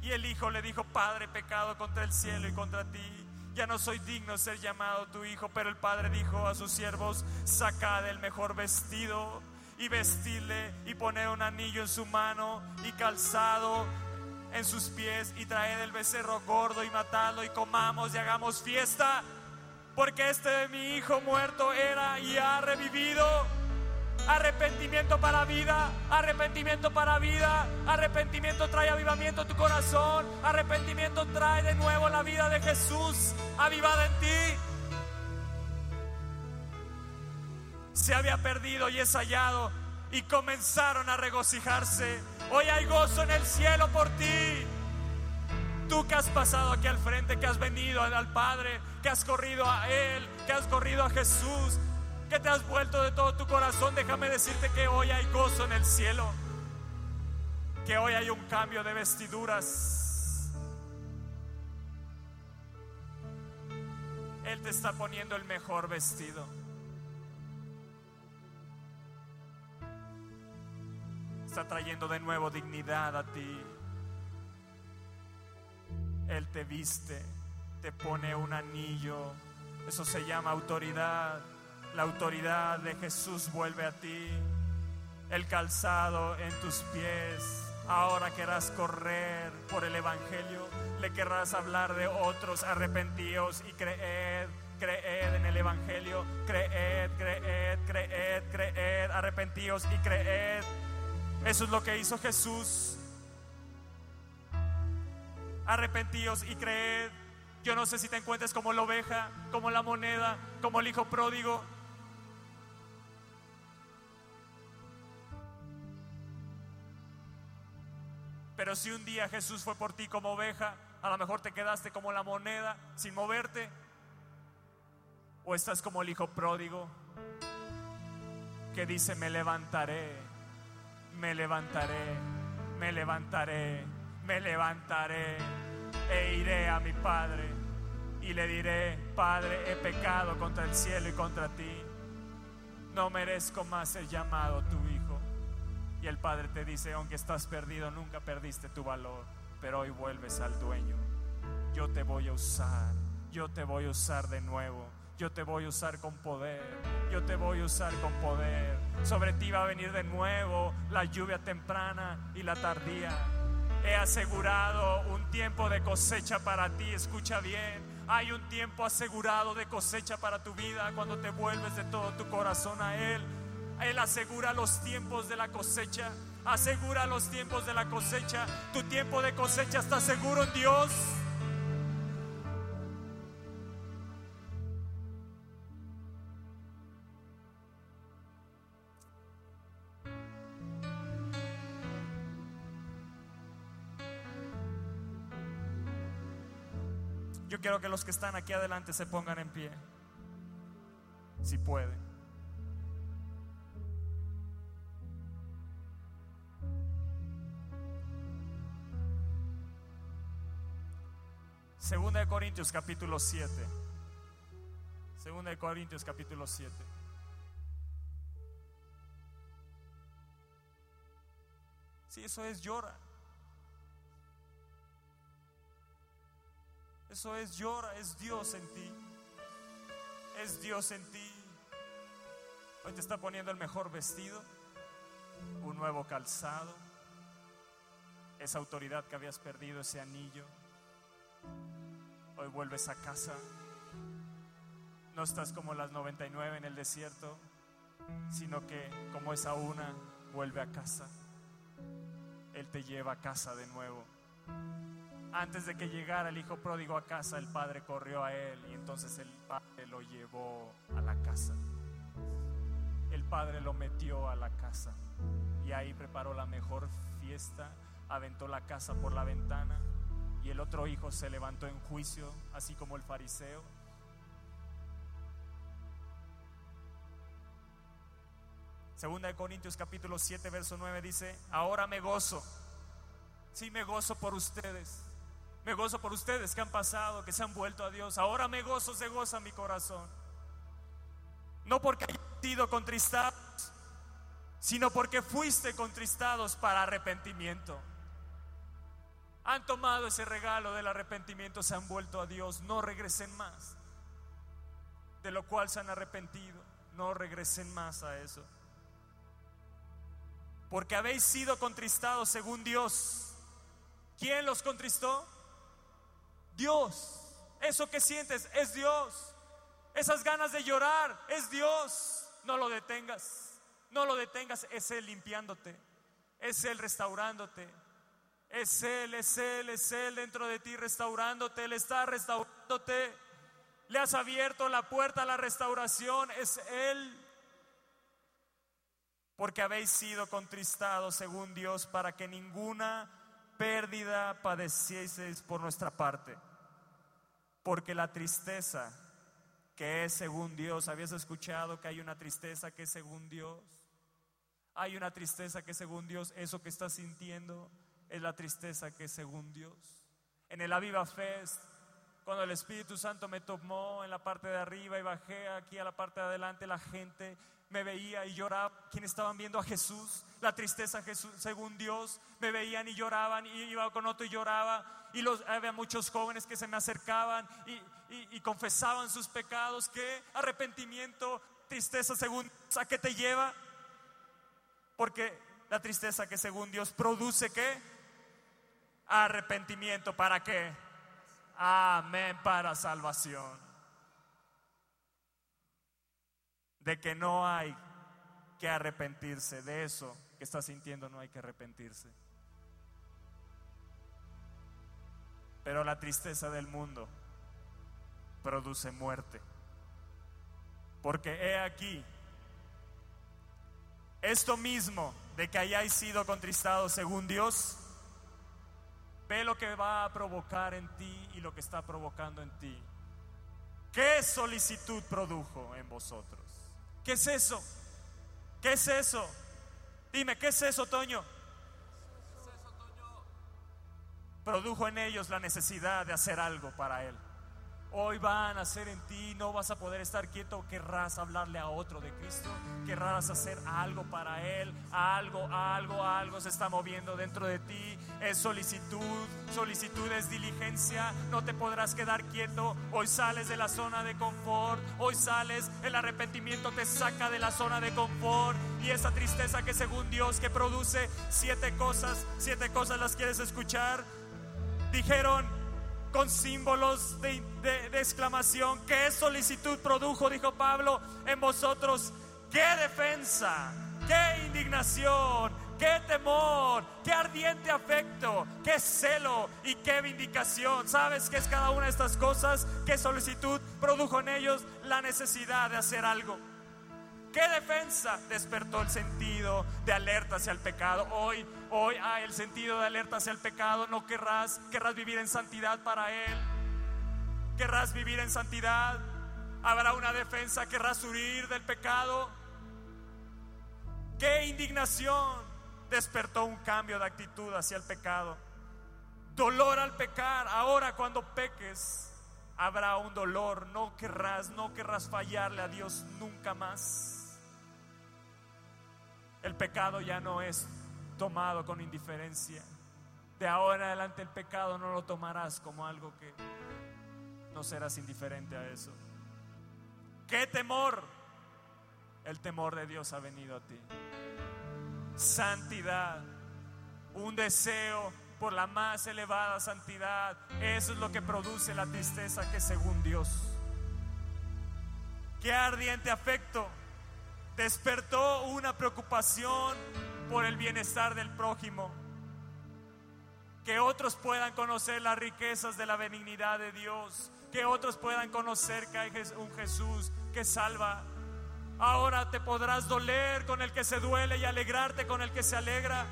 Y el hijo le dijo, Padre, pecado contra el cielo y contra ti. Ya no soy digno de ser llamado tu hijo. Pero el padre dijo a sus siervos, sacad el mejor vestido y vestidle y poned un anillo en su mano y calzado en sus pies y traed el becerro gordo y matadlo y comamos y hagamos fiesta. Porque este de mi hijo muerto era y ha revivido Arrepentimiento para vida, arrepentimiento para vida, arrepentimiento trae avivamiento a tu corazón, arrepentimiento trae de nuevo la vida de Jesús avivada en ti. Se había perdido y es hallado y comenzaron a regocijarse. Hoy hay gozo en el cielo por ti. Tú que has pasado aquí al frente, que has venido al Padre, que has corrido a Él, que has corrido a Jesús, que te has vuelto de todo tu corazón, déjame decirte que hoy hay gozo en el cielo. que hoy hay un cambio de vestiduras. Él te está poniendo el mejor vestido. Está trayendo de nuevo dignidad a ti. Él te viste, te pone un anillo. Eso se llama autoridad. La autoridad de Jesús vuelve a ti. El calzado en tus pies. Ahora querrás correr por el Evangelio. Le querrás hablar de otros. Arrepentíos y creed. Creed en el Evangelio. Creed, creed, creed, creed. Arrepentíos y creed. Eso es lo que hizo Jesús. Arrepentíos y creed. Yo no sé si te encuentres como la oveja, como la moneda, como el hijo pródigo. Pero si un día Jesús fue por ti como oveja, a lo mejor te quedaste como la moneda sin moverte. O estás como el hijo pródigo que dice, me levantaré, me levantaré, me levantaré, me levantaré e iré a mi Padre y le diré, Padre, he pecado contra el cielo y contra ti. No merezco más ser llamado tu hijo. Y el Padre te dice, aunque estás perdido, nunca perdiste tu valor, pero hoy vuelves al dueño. Yo te voy a usar, yo te voy a usar de nuevo, yo te voy a usar con poder, yo te voy a usar con poder. Sobre ti va a venir de nuevo la lluvia temprana y la tardía. He asegurado un tiempo de cosecha para ti, escucha bien. Hay un tiempo asegurado de cosecha para tu vida cuando te vuelves de todo tu corazón a Él. Él asegura los tiempos de la cosecha. Asegura los tiempos de la cosecha. Tu tiempo de cosecha está seguro en Dios. Yo quiero que los que están aquí adelante se pongan en pie, si pueden. Segunda de Corintios capítulo 7. Segunda de Corintios capítulo 7. Si eso es llora. Eso es llora, es Dios en ti. Es Dios en ti. Hoy te está poniendo el mejor vestido, un nuevo calzado, esa autoridad que habías perdido, ese anillo. Hoy vuelves a casa. No estás como las 99 en el desierto, sino que como esa una vuelve a casa. Él te lleva a casa de nuevo. Antes de que llegara el hijo pródigo a casa, el padre corrió a él y entonces el padre lo llevó a la casa. El padre lo metió a la casa y ahí preparó la mejor fiesta, aventó la casa por la ventana y el otro hijo se levantó en juicio, así como el fariseo. Segunda de Corintios capítulo 7 verso 9 dice, ahora me gozo, sí me gozo por ustedes, me gozo por ustedes que han pasado, que se han vuelto a Dios, ahora me gozo, se goza mi corazón, no porque hayan sido contristados, sino porque fuiste contristados para arrepentimiento han tomado ese regalo del arrepentimiento, se han vuelto a Dios, no regresen más. De lo cual se han arrepentido, no regresen más a eso. Porque habéis sido contristados según Dios. ¿Quién los contristó? Dios. Eso que sientes es Dios. Esas ganas de llorar es Dios. No lo detengas. No lo detengas. Es Él limpiándote. Es Él restaurándote es Él, es Él, es Él dentro de ti restaurándote, Él está restaurándote. Le has abierto la puerta a la restauración, es Él. Porque habéis sido contristados según Dios para que ninguna pérdida padecieseis por nuestra parte. Porque la tristeza que es según Dios, ¿habías escuchado que hay una tristeza que es según Dios? Hay una tristeza que según Dios, eso que estás sintiendo es la tristeza que según Dios. En el Aviva Fest, cuando el Espíritu Santo me tomó en la parte de arriba y bajé aquí a la parte de adelante, la gente me veía y lloraba. Quienes estaban viendo a Jesús, la tristeza Jesús, según Dios, me veían y lloraban y iba con otro y lloraba. Y los, había muchos jóvenes que se me acercaban y, y confesaban sus pecados. ¿Qué? Arrepentimiento, tristeza según ¿a qué te lleva? Porque la tristeza que según Dios produce qué? Arrepentimiento. ¿Para qué? Amén, para salvación. De que no hay que arrepentirse de eso que está sintiendo, no hay que arrepentirse. Pero la tristeza del mundo produce muerte. Porque he aquí esto mismo de que hayáis sido contristados según Dios, ve lo que va a provocar en ti y lo que está provocando en ti. ¿Qué solicitud produjo en vosotros? ¿Qué es eso? ¿Qué es eso? Dime, ¿qué es eso, Toño? Produjo en ellos la necesidad de hacer algo para Él. Hoy van a hacer en ti, no vas a poder estar quieto, querrás hablarle a otro de Cristo, querrás hacer algo para Él, algo, algo, algo se está moviendo dentro de ti, es solicitud, solicitud es diligencia, no te podrás quedar quieto, hoy sales de la zona de confort, hoy sales, el arrepentimiento te saca de la zona de confort. Y esa tristeza que según Dios que produce siete cosas, siete cosas las quieres escuchar, dijeron, con símbolos de, exclamación. ¿Qué solicitud produjo, dijo Pablo, en vosotros? ¿Qué defensa? ¿Qué indignación? ¿Qué temor? ¿Qué ardiente afecto? ¿Qué celo? ¿Y qué vindicación? ¿Sabes qué es cada una de estas cosas? ¿Qué solicitud produjo en ellos la necesidad de hacer algo? ¿Qué defensa despertó el sentido de alerta hacia el pecado? Hoy, hoy hay el sentido de alerta hacia el pecado. No querrás, querrás vivir en santidad para Él. Querrás vivir en santidad. Habrá una defensa, querrás huir del pecado. ¿Qué indignación despertó un cambio de actitud hacia el pecado? Dolor al pecar. Ahora cuando peques, habrá un dolor. No querrás, no querrás fallarle a Dios nunca más. El pecado ya no es tomado con indiferencia. De ahora en adelante el pecado no lo tomarás como algo que no serás indiferente a eso. ¿Qué temor? El temor de Dios ha venido a ti. Santidad, un deseo por la más elevada santidad. Eso es lo que produce la tristeza que según Dios. Qué ardiente afecto despertó una preocupación por el bienestar del prójimo. Que otros puedan conocer las riquezas de la benignidad de Dios. Que otros puedan conocer que hay un Jesús que salva. Ahora te podrás doler con el que se duele y alegrarte con el que se alegra.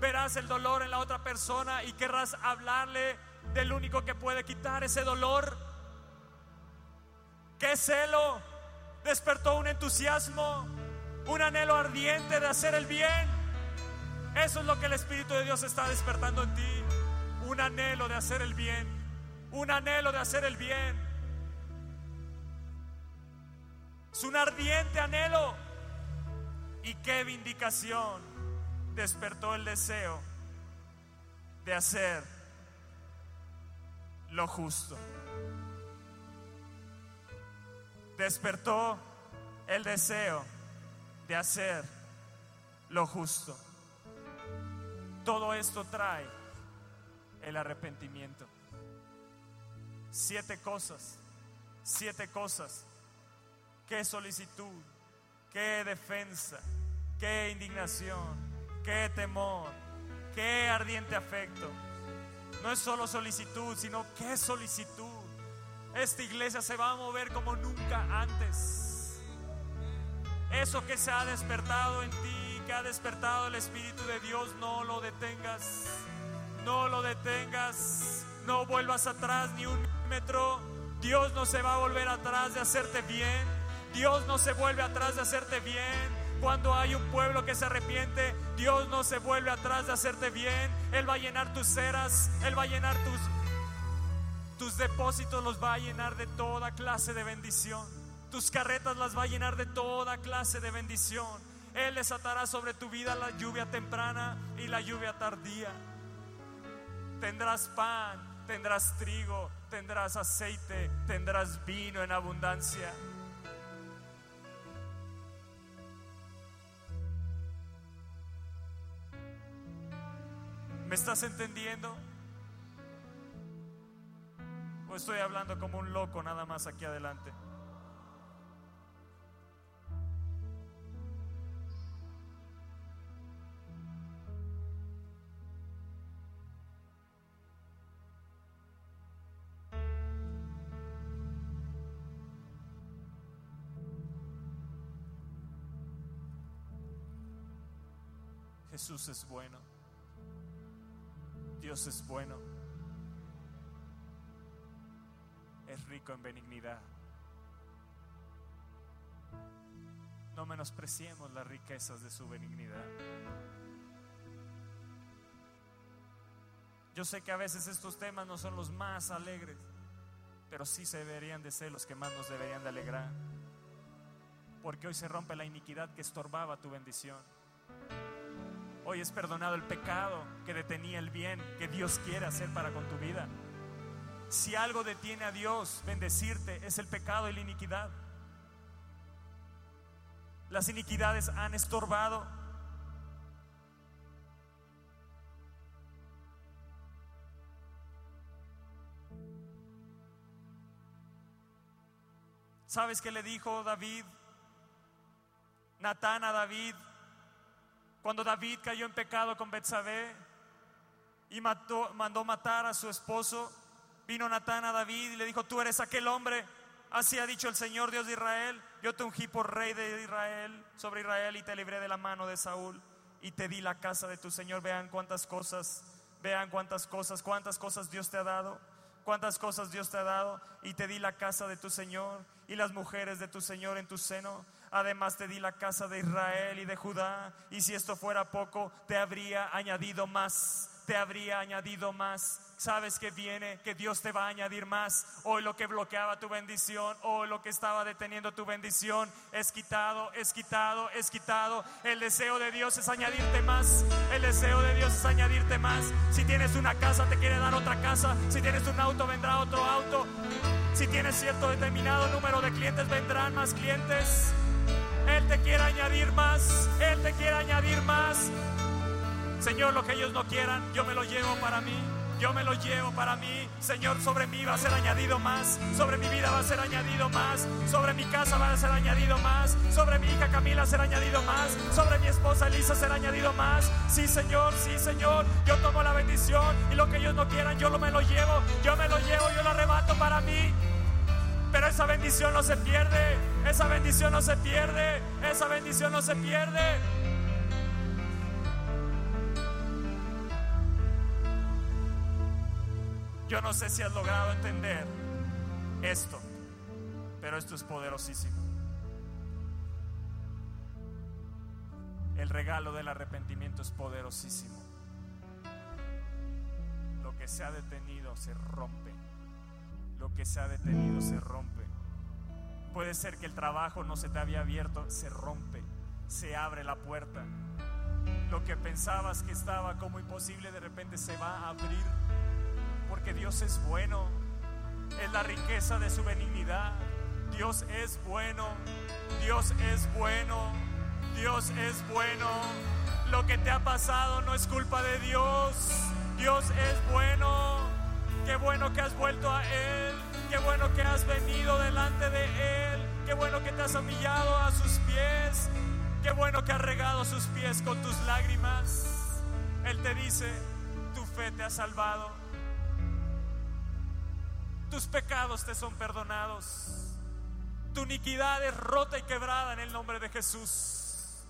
Verás el dolor en la otra persona y querrás hablarle del único que puede quitar ese dolor. ¿Qué celo? Despertó un entusiasmo, un anhelo ardiente de hacer el bien. Eso es lo que el Espíritu de Dios está despertando en ti. Un anhelo de hacer el bien. Un anhelo de hacer el bien. Es un ardiente anhelo. Y qué vindicación despertó el deseo de hacer lo justo despertó el deseo de hacer lo justo. Todo esto trae el arrepentimiento. Siete cosas, siete cosas. Qué solicitud, qué defensa, qué indignación, qué temor, qué ardiente afecto. No es solo solicitud, sino qué solicitud esta iglesia se va a mover como nunca antes. Eso que se ha despertado en ti, que ha despertado el Espíritu de Dios, no lo detengas. No lo detengas. No vuelvas atrás ni un metro. Dios no se va a volver atrás de hacerte bien. Dios no se vuelve atrás de hacerte bien. cuando hay un pueblo que se arrepiente, Dios no se vuelve atrás de hacerte bien. Él va a llenar tus ceras, Él va a llenar tus, tus depósitos, los va a llenar de toda clase de bendición. Tus carretas las va a llenar de toda clase de bendición. Él desatará sobre tu vida la lluvia temprana y la lluvia tardía. Tendrás pan, tendrás trigo, tendrás aceite, tendrás vino en abundancia. ¿Me estás entendiendo? ¿O estoy hablando como un loco nada más aquí adelante? Jesús es bueno. Dios es bueno. En benignidad. No menospreciemos las riquezas de su benignidad. Yo sé que a veces estos temas no son los más alegres, pero sí se deberían de ser los que más nos deberían de alegrar. Porque hoy se rompe la iniquidad que estorbaba tu bendición. Hoy es perdonado el pecado que detenía el bien que Dios quiere hacer para con tu vida. Si algo detiene a Dios bendecirte es el pecado y la iniquidad. Las iniquidades han estorbado. ¿Sabes qué le dijo David? Natán a David cuando David cayó en pecado con Betsabé y mandó matar a su esposo, vino Natán a David y le dijo, tú eres aquel hombre. Así ha dicho el Señor Dios de Israel, yo te ungí por rey de Israel, sobre Israel y te libré de la mano de Saúl y te di la casa de tu Señor. Vean cuántas cosas, vean cuántas cosas, cuántas cosas Dios te ha dado, cuántas cosas Dios te ha dado y te di la casa de tu Señor y las mujeres de tu Señor en tu seno. Además te di la casa de Israel y de Judá. Y si esto fuera poco, te habría añadido más. Te habría añadido más. Sabes que viene, que Dios te va a añadir más. Hoy lo que bloqueaba tu bendición, hoy lo que estaba deteniendo tu bendición, es quitado, es quitado, es quitado. El deseo de Dios es añadirte más. El deseo de Dios es añadirte más. Si tienes una casa, te quiere dar otra casa. Si tienes un auto, vendrá otro auto. Si tienes cierto determinado número de clientes, vendrán más clientes. Él te quiere añadir más, Él te quiere añadir más. Señor, lo que ellos no quieran, yo me lo llevo para mí. Yo me lo llevo para mí. Señor, sobre mí va a ser añadido más. Sobre mi vida va a ser añadido más. Sobre mi casa va a ser añadido más. Sobre mi hija Camila será añadido más. Sobre mi esposa Elisa será añadido más. Sí, Señor, sí, Señor. Yo tomo la bendición y lo que ellos no quieran, yo lo me lo llevo. Yo me lo llevo, yo lo arrebato para mí. Pero esa bendición no se pierde. Esa bendición no se pierde. Esa bendición no se pierde. Yo no sé si has logrado entender esto, pero esto es poderosísimo. El regalo del arrepentimiento es poderosísimo. Lo que se ha detenido se rompe lo que se ha detenido se rompe. Puede ser que el trabajo no se te había abierto, se rompe, se abre la puerta. Lo que pensabas que estaba como imposible de repente se va a abrir. Porque Dios es bueno, es la riqueza de su benignidad. Dios es bueno, Dios es bueno, Dios es bueno. Lo que te ha pasado no es culpa de Dios, Dios es bueno. Qué bueno que has vuelto a Él. Qué bueno que has venido delante de Él. Qué bueno que te has humillado a sus pies. Qué bueno que has regado sus pies con tus lágrimas. Él te dice, tu fe te ha salvado. Tus pecados te son perdonados. Tu iniquidad es rota y quebrada en el nombre de Jesús.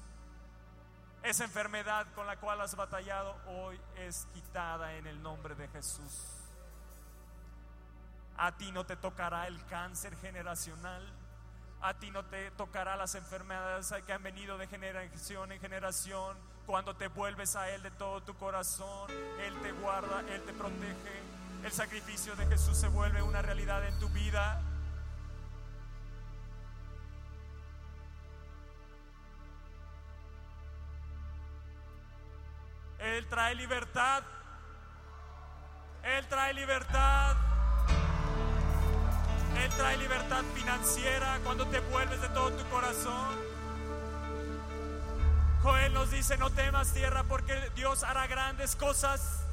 Esa enfermedad con la cual has batallado hoy es quitada en el nombre de Jesús. A ti no te tocará el cáncer generacional. A ti no te tocará las enfermedades que han venido de generación en generación. Cuando te vuelves a Él de todo tu corazón, Él te guarda, Él te protege. El sacrificio de Jesús se vuelve una realidad en tu vida. Él trae libertad. Él trae libertad. Él trae libertad financiera cuando te vuelves de todo tu corazón. Joel nos dice, no temas tierra porque Dios hará grandes cosas.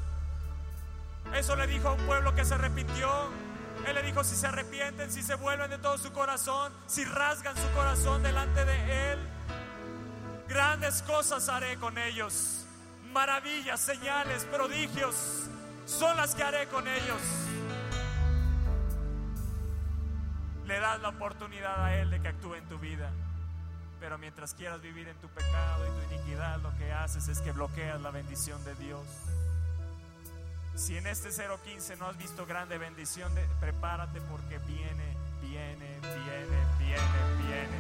Eso le dijo a un pueblo que se arrepintió. Él le dijo, si se arrepienten, si se vuelven de todo su corazón, si rasgan su corazón delante de Él, grandes cosas haré con ellos. Maravillas, señales, prodigios son las que haré con ellos. Le das la oportunidad a Él de que actúe en tu vida. Pero mientras quieras vivir en tu pecado y tu iniquidad, lo que haces es que bloqueas la bendición de Dios. Si en este 015 no has visto grande bendición, prepárate porque viene, viene, viene, viene, viene,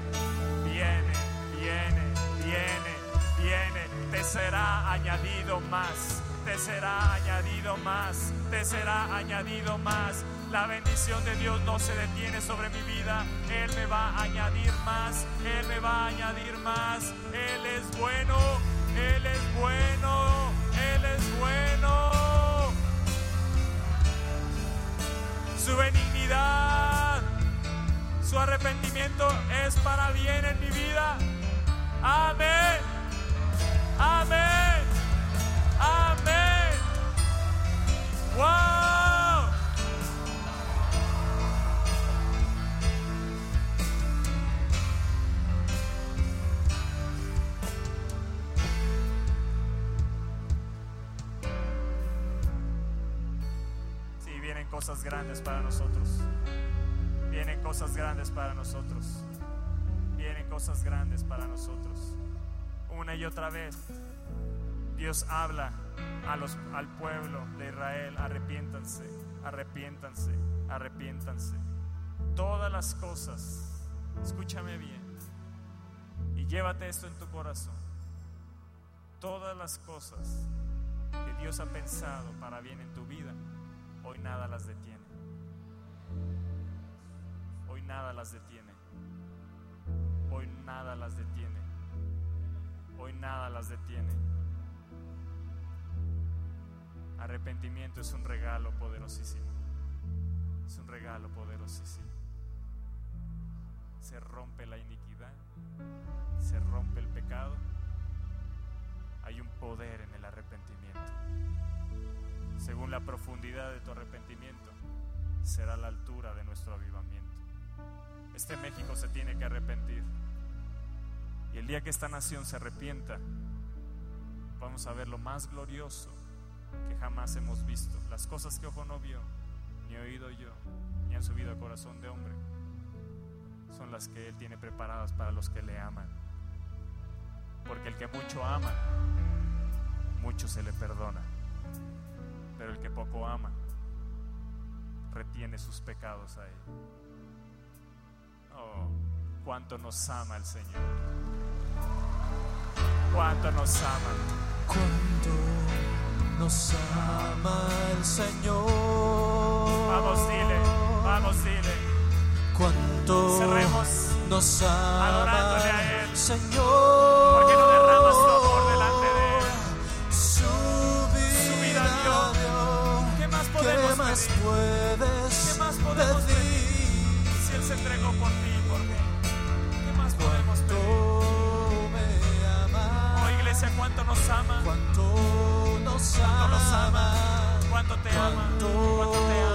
viene, viene, viene, viene. Te será añadido más, te será añadido más, te será añadido más. La bendición de Dios no se detiene sobre mi vida. Él me va a añadir más, Él me va a añadir más. Él es bueno, Él es bueno, Él es bueno. Su benignidad, su arrepentimiento es para bien en mi vida. Amén. Amén. Amén. Wow. Cosas grandes para nosotros. Vienen cosas grandes para nosotros. Vienen cosas grandes para nosotros. Una y otra vez, Dios habla al pueblo de Israel, arrepiéntanse, arrepiéntanse, arrepiéntanse. Todas las cosas, escúchame bien, y llévate esto en tu corazón. Todas las cosas que Dios ha pensado para bien en tu vida Hoy nada las detiene. Hoy nada las detiene. Hoy nada las detiene. Hoy nada las detiene. Arrepentimiento es un regalo poderosísimo. Es un regalo poderosísimo. Se rompe la iniquidad. Se rompe el pecado. Hay un poder en el arrepentimiento según la profundidad de tu arrepentimiento, será la altura de nuestro avivamiento. Este México se tiene que arrepentir. Y el día que esta nación se arrepienta, vamos a ver lo más glorioso que jamás hemos visto. Las cosas que ojo no vio, ni oído yo, ni han subido al corazón de hombre, son las que Él tiene preparadas para los que le aman. Porque el que mucho ama, mucho se le perdona pero el que poco ama retiene sus pecados a él. Oh, cuánto nos ama el Señor. Cuánto nos ama. Cuánto nos ama el Señor. Vamos, dile, vamos, dile. Cuánto Cerremos nos ama adorándole a Él. Señor. Más puedes ¿Qué más podemos pedir? Si Él se entregó por ti y por mí, ¿qué más podemos pedir? me ama. Oh iglesia, cuánto nos ama, Cuánto nos cuánto nos ama, ama. cuánto te ama, cuánto te ama,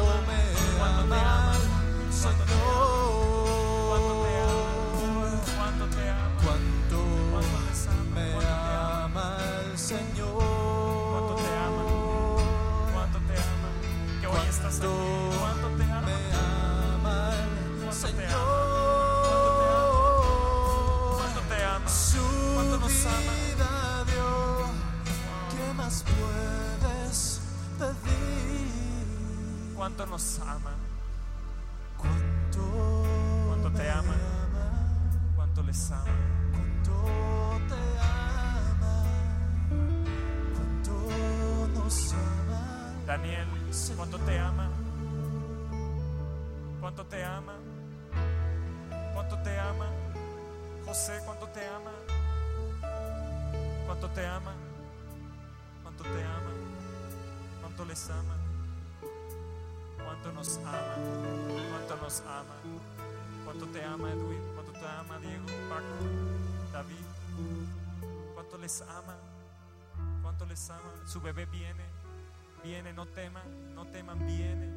teman, no teman, viene.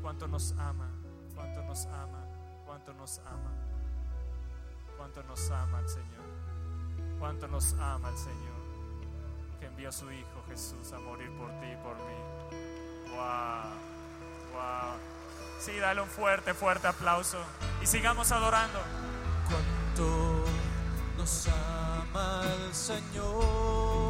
¿Cuánto nos ama? ¿Cuánto nos ama? ¿Cuánto nos ama? ¿Cuánto nos ama el Señor? ¿Cuánto nos ama el Señor? Que envió a su Hijo Jesús a morir por ti y por mí. Wow, wow. Sí, dale un fuerte, fuerte aplauso y sigamos adorando. Cuánto nos ama el Señor.